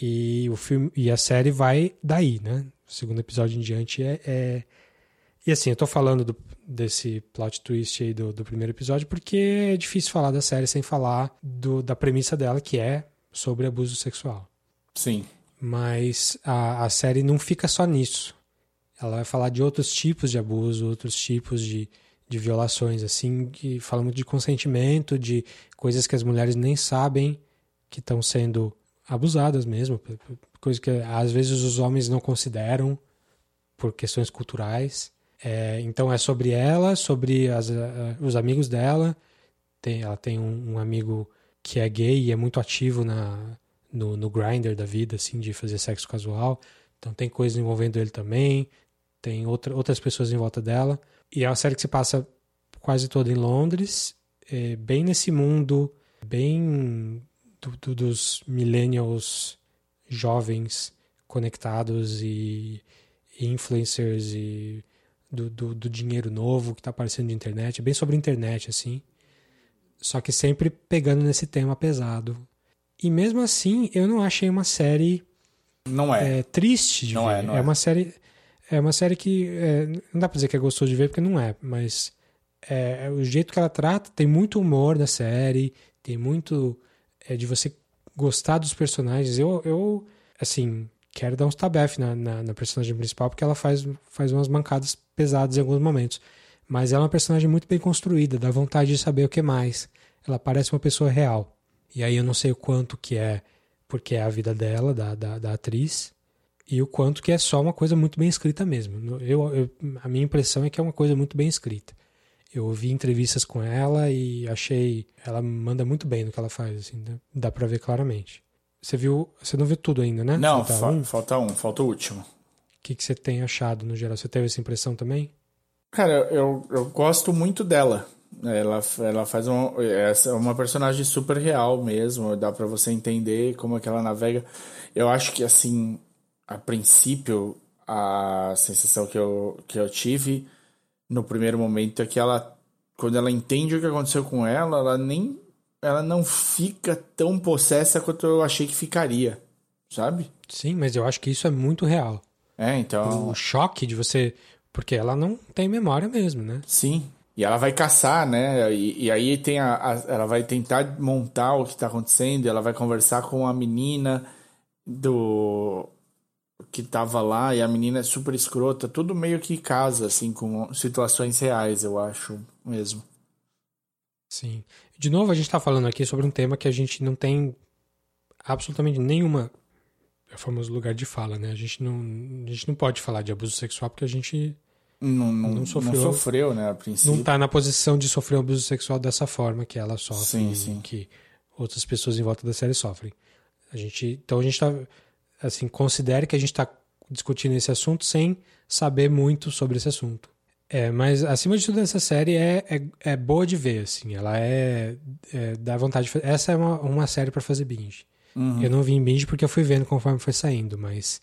E o filme e a série vai daí, né? O segundo episódio em diante é, é... E assim, eu tô falando do, desse plot twist aí do, do primeiro episódio porque é difícil falar da série sem falar do, da premissa dela, que é sobre abuso sexual. Sim. Mas a, a série não fica só nisso. Ela vai falar de outros tipos de abuso, outros tipos de, de violações, assim, que falam muito de consentimento, de coisas que as mulheres nem sabem que estão sendo abusadas mesmo, coisas que às vezes os homens não consideram por questões culturais. É, então é sobre ela, sobre as, uh, os amigos dela. Tem, ela tem um, um, amigo que é gay e é muito ativo na, no, no grinder da vida, assim, de fazer sexo casual. Então tem coisas envolvendo ele também. Tem outra, outras pessoas em volta dela. E é uma série que se passa quase toda em Londres, é, bem nesse mundo, bem do, do, dos millennials jovens conectados e, e influencers e do, do, do, dinheiro novo que está aparecendo de internet, é bem sobre internet, assim. Só que sempre pegando nesse tema pesado. E mesmo assim, eu não achei uma série. Não é. é triste de não ver. É, não é, é uma série. É uma série que. É, não dá pra dizer que é gostoso de ver, porque não é, mas. É, é, o jeito que ela trata, tem muito humor na série, tem muito. É, de você gostar dos personagens. Eu, eu assim, quero dar uns tabef na, na, na, personagem principal, porque ela faz, faz umas mancadas pesadas em alguns momentos. Mas ela é uma personagem muito bem construída, dá vontade de saber o que mais. Ela parece uma pessoa real. E aí eu não sei o quanto que é porque é a vida dela, da, da, da atriz, e o quanto que é só uma coisa muito bem escrita mesmo. Eu, eu, a minha impressão é que é uma coisa muito bem escrita. Eu ouvi entrevistas com ela e achei ela manda muito bem no que ela faz, assim, dá para ver claramente. Você viu, você não viu tudo ainda, né? Não, falta, fa um. falta um, falta o último. O que, que você tem achado no geral? Você teve essa impressão também? Cara, eu, eu gosto muito dela. Ela, ela faz um, é uma personagem super real mesmo, dá para você entender como é que ela navega. Eu acho que assim, a princípio, a sensação que eu, que eu tive no primeiro momento é que ela, quando ela entende o que aconteceu com ela, ela nem, ela não fica tão possessa quanto eu achei que ficaria, sabe? Sim, mas eu acho que isso é muito real. É, então. O choque de você, porque ela não tem memória mesmo, né? Sim. E ela vai caçar, né? E, e aí tem a, a, ela vai tentar montar o que está acontecendo. Ela vai conversar com a menina do que tava lá e a menina é super escrota, tudo meio que casa, assim, com situações reais, eu acho mesmo. Sim. De novo, a gente tá falando aqui sobre um tema que a gente não tem absolutamente nenhuma. Famoso lugar de fala, né? A gente não, a gente não pode falar de abuso sexual porque a gente não, não, não, sofreu, não sofreu, né, a princípio. Não tá na posição de sofrer um abuso sexual dessa forma que ela sofre sim, sim. que outras pessoas em volta da série sofrem. A gente, então a gente tá assim, considere que a gente está discutindo esse assunto sem saber muito sobre esse assunto. É, mas acima de tudo essa série é, é, é boa de ver, assim, ela é, é dá vontade de fazer. Essa é uma, uma série para fazer binge. Uhum. Eu não vi em binge porque eu fui vendo conforme foi saindo, mas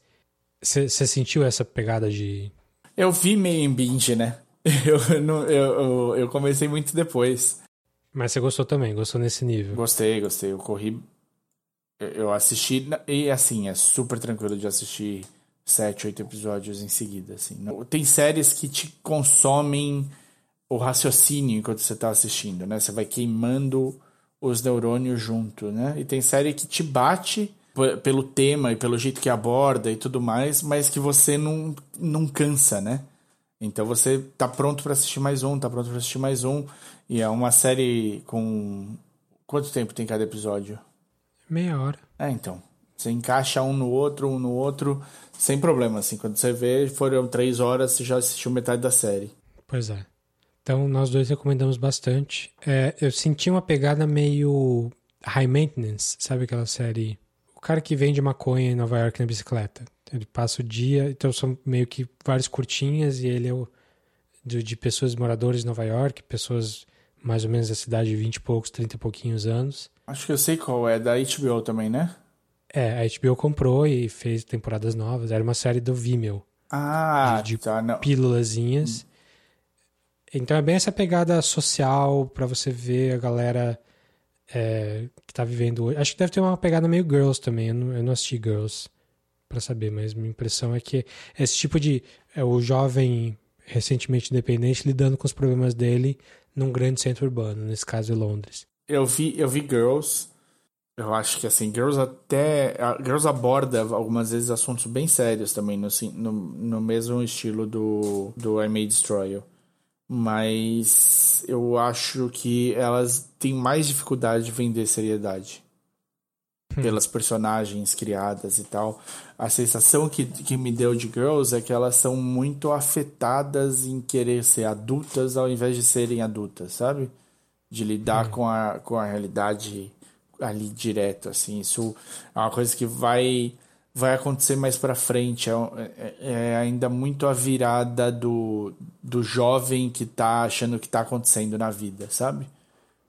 você sentiu essa pegada de... Eu vi meio em binge, né? Eu, não, eu, eu, eu comecei muito depois. Mas você gostou também, gostou nesse nível? Gostei, gostei. Eu corri eu assisti, e assim, é super tranquilo de assistir sete, oito episódios em seguida, assim. Tem séries que te consomem o raciocínio enquanto você está assistindo, né? Você vai queimando os neurônios junto, né? E tem série que te bate pelo tema e pelo jeito que aborda e tudo mais, mas que você não, não cansa, né? Então você tá pronto para assistir mais um, tá pronto para assistir mais um. E é uma série com. Quanto tempo tem cada episódio? Meia hora. É, então. Você encaixa um no outro, um no outro, sem problema, assim. Quando você vê, foram três horas, você já assistiu metade da série. Pois é. Então, nós dois recomendamos bastante. É, eu senti uma pegada meio high maintenance, sabe aquela série? O cara que vende maconha em Nova York na bicicleta. Ele passa o dia, então são meio que várias curtinhas e ele é o de, de pessoas moradores de Nova York, pessoas mais ou menos da cidade de 20 e poucos, 30 e pouquinhos anos. Acho que eu sei qual é, da HBO também, né? É, a HBO comprou e fez temporadas novas. Era uma série do Vimeo. Ah, de, de tá. Pílulazinhas. Então é bem essa pegada social para você ver a galera é, que tá vivendo hoje. Acho que deve ter uma pegada meio Girls também. Eu não, eu não assisti Girls para saber, mas minha impressão é que esse tipo de. É, o jovem recentemente independente lidando com os problemas dele num grande centro urbano, nesse caso é Londres. Eu vi, eu vi Girls. Eu acho que assim, Girls até. Girls aborda algumas vezes assuntos bem sérios também, no, no, no mesmo estilo do, do I May Destroy You. Mas eu acho que elas têm mais dificuldade de vender seriedade. Hum. Pelas personagens criadas e tal. A sensação que, que me deu de Girls é que elas são muito afetadas em querer ser adultas ao invés de serem adultas, sabe? De lidar hum. com, a, com a realidade ali direto, assim. Isso é uma coisa que vai vai acontecer mais para frente. É, é, é, ainda muito a virada do, do jovem que tá achando que tá acontecendo na vida, sabe?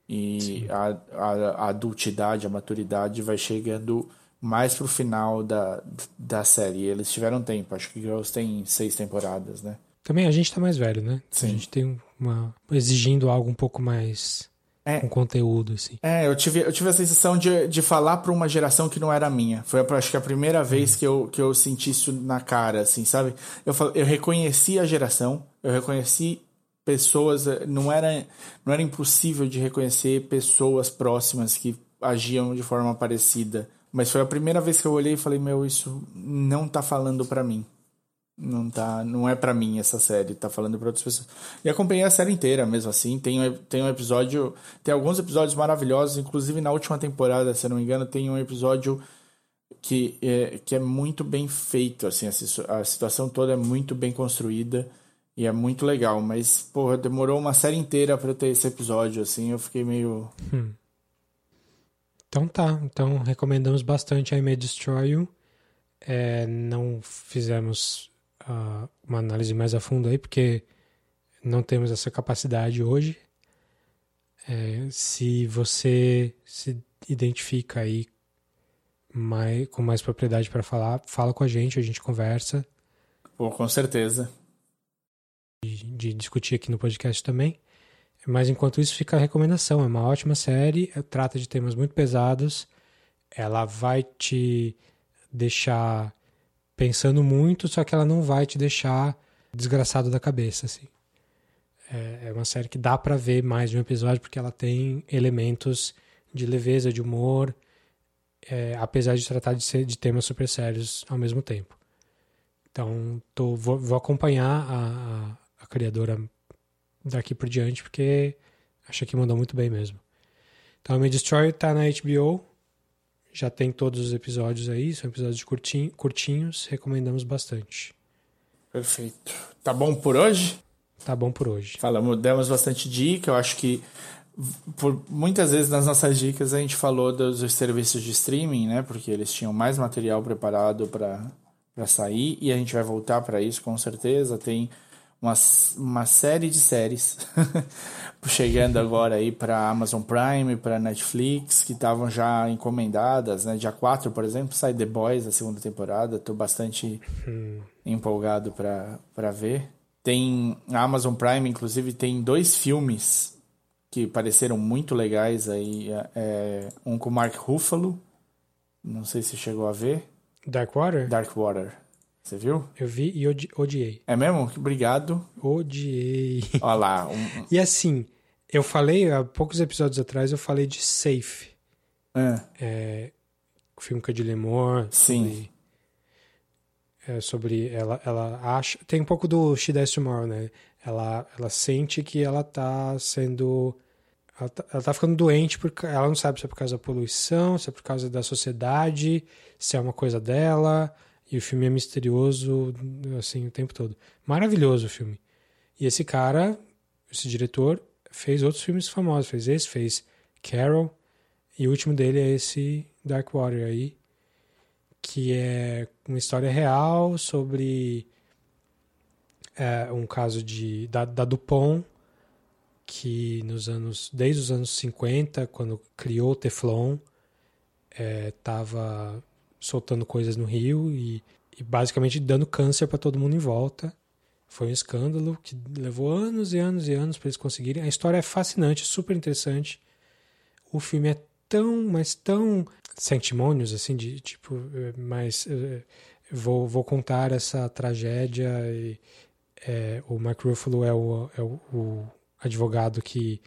E a, a, a, adultidade, a maturidade vai chegando mais pro final da, da série. Eles tiveram tempo, acho que Girls tem seis temporadas, né? Também a gente tá mais velho, né? Sim. A gente tem uma. exigindo algo um pouco mais é, com conteúdo, assim. É, eu tive, eu tive a sensação de, de falar para uma geração que não era minha. Foi, acho que, a primeira vez que eu, que eu senti isso na cara, assim, sabe? Eu, eu reconheci a geração, eu reconheci pessoas, não era, não era impossível de reconhecer pessoas próximas que agiam de forma parecida. Mas foi a primeira vez que eu olhei e falei, meu, isso não tá falando para mim não tá, não é para mim essa série, tá falando para outras pessoas. E acompanhei a série inteira mesmo assim. Tem, tem um episódio, tem alguns episódios maravilhosos, inclusive na última temporada, se não me engano, tem um episódio que é, que é muito bem feito, assim, a, a situação toda é muito bem construída e é muito legal, mas porra, demorou uma série inteira para ter esse episódio, assim, eu fiquei meio hum. Então tá, então recomendamos bastante a May Destroy You. É, não fizemos uh, uma análise mais a fundo aí, porque não temos essa capacidade hoje. É, se você se identifica aí mais, com mais propriedade para falar, fala com a gente, a gente conversa. Pô, com certeza. De, de, discutir aqui no podcast também. Mas enquanto isso, fica a recomendação. É uma ótima série, trata de temas muito pesados. Ela vai te deixar pensando muito, só que ela não vai te deixar desgraçado da cabeça, assim. É, é uma série que dá para ver mais de um episódio porque ela tem elementos de leveza, de humor, é, apesar de tratar de, ser, de temas super sérios ao mesmo tempo. Então, tô, vou, vou acompanhar a, a, a, criadora daqui por diante porque acho que mandou muito bem mesmo. Então, Me Destroy tá na HBO, já tem todos os episódios aí, são episódios curtinho, curtinhos, recomendamos bastante. Perfeito. Tá bom por hoje? Tá bom por hoje. Falamos, demos bastante dica, eu acho que por muitas vezes nas nossas dicas a gente falou dos serviços de streaming, né? Porque eles tinham mais material preparado para sair e a gente vai voltar para isso com certeza. Tem uma, uma série de séries chegando agora aí para Amazon Prime, para Netflix, que estavam já encomendadas, né? Dia 4, por exemplo, sai The Boys, a segunda temporada. Estou bastante hum. empolgado para ver. Tem a Amazon Prime, inclusive, tem dois filmes que pareceram muito legais aí. É, é um com Mark Ruffalo, não sei se chegou a ver. Dark Water? Dark Water. Você viu? Eu vi e odi odiei. É mesmo? Obrigado. Odiei. Olha lá. Um... e assim, eu falei, há poucos episódios atrás, eu falei de Safe. É. é o filme com a Julianne Moore. Sim. Sobre, é, sobre ela, ela acha... Tem um pouco do She Dies Tomorrow, né? Ela, ela sente que ela tá sendo... Ela tá, ela tá ficando doente porque ela não sabe se é por causa da poluição, se é por causa da sociedade, se é uma coisa dela e o filme é misterioso, assim, o tempo todo. Maravilhoso o filme. E esse cara, esse diretor, fez outros filmes famosos. Fez esse, fez Carol. E o último dele é esse Dark Water aí, que é uma história real sobre é, um caso de da, da Dupont, que nos anos desde os anos 50, quando criou o Teflon, estava é, soltando coisas no rio e, e basicamente dando câncer para todo mundo em volta. Foi um escândalo que levou anos e anos e anos para eles conseguirem. A história é fascinante, super interessante. o filme é tão, mas tão sentimônios, assim, de tipo, eh, mas uh, vou, vou contar essa tragédia e é, o Mark Ruffalo é o, é o, advogado que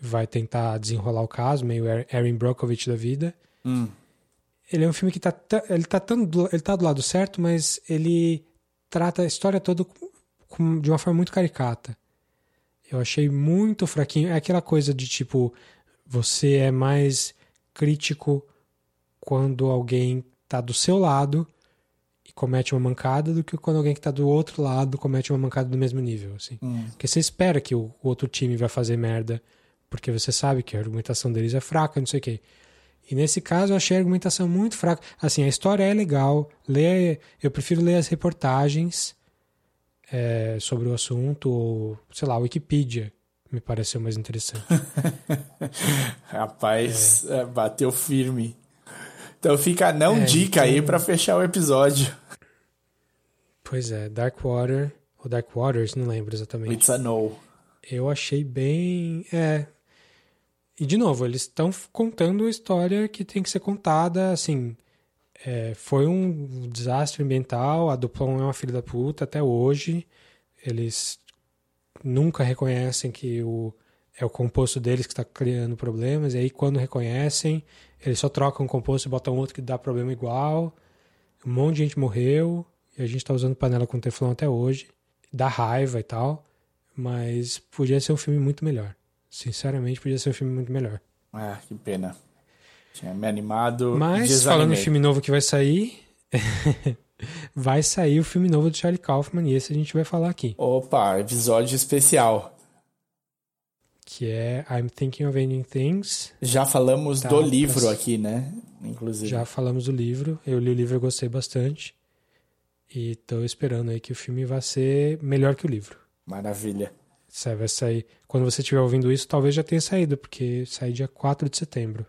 vai tentar desenrolar o caso, meio Aaron Brockovich da vida. Hum. Ele é um filme que tá, ele tá, tão, ele tá do lado certo, mas ele trata a história toda com, de uma forma muito caricata. Eu achei muito fraquinho. É aquela coisa de tipo, você é mais crítico quando alguém tá do seu lado e comete uma mancada do que quando alguém que tá do outro lado comete uma mancada do mesmo nível, assim. Hum. Porque você espera que o, o, outro time vai fazer merda, porque você sabe que a argumentação deles é fraca, não sei o quê. E nesse caso eu achei a argumentação muito fraca. Assim, a história é legal, ler, eu prefiro ler as reportagens é, sobre o assunto, ou, sei lá, a Wikipedia me pareceu mais interessante. Rapaz, é. bateu firme. Então fica a não é, dica então... aí para fechar o episódio. Pois é, Dark Water, ou Dark Waters, não lembro exatamente. It's a no. Eu achei bem. É. E de novo, eles estão contando a história que tem que ser contada, assim. É, foi um desastre ambiental, a Duplon é uma filha da puta até hoje. Eles nunca reconhecem que o, é o composto deles que está criando problemas, e aí quando reconhecem, eles só trocam o composto e botam outro que dá problema igual. Um monte de gente morreu, e a gente está usando panela com teflon até hoje. Dá raiva e tal, mas podia ser um filme muito melhor. Sinceramente, podia ser um filme muito melhor. Ah, que pena. Tinha me animado. Mas, desanimei. falando em filme novo que vai sair, vai sair o filme novo do Charlie Kaufman e esse a gente vai falar aqui. Opa, episódio especial. Que é I'm Thinking of Ending Things. Já falamos tá, do livro pra... aqui, né? Inclusive. Já falamos do livro. Eu li o livro e gostei bastante. E tô esperando aí que o filme vá ser melhor que o livro. Maravilha. Você vai sair. Quando você estiver ouvindo isso, talvez já tenha saído, porque sai dia 4 de setembro.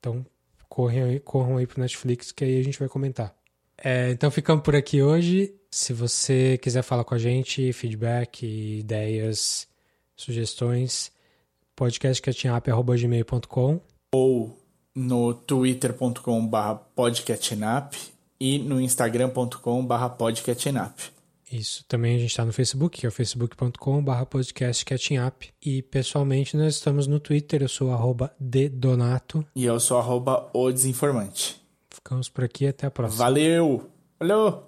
Então, corram aí, corram aí pro Netflix, que aí a gente vai comentar. É, então, ficamos por aqui hoje. Se você quiser falar com a gente, feedback, ideias, sugestões, podcastcatchingup.gmail.com ou no twitter.com.br podcatchingup e no instagram.com.br podcatchingup. Isso. Também a gente está no Facebook, que é o facebook.com.br podcastcatchingup. E pessoalmente nós estamos no Twitter, eu sou arroba dedonato. E eu sou arroba o desinformante. Ficamos por aqui, até a próxima. Valeu! Falou!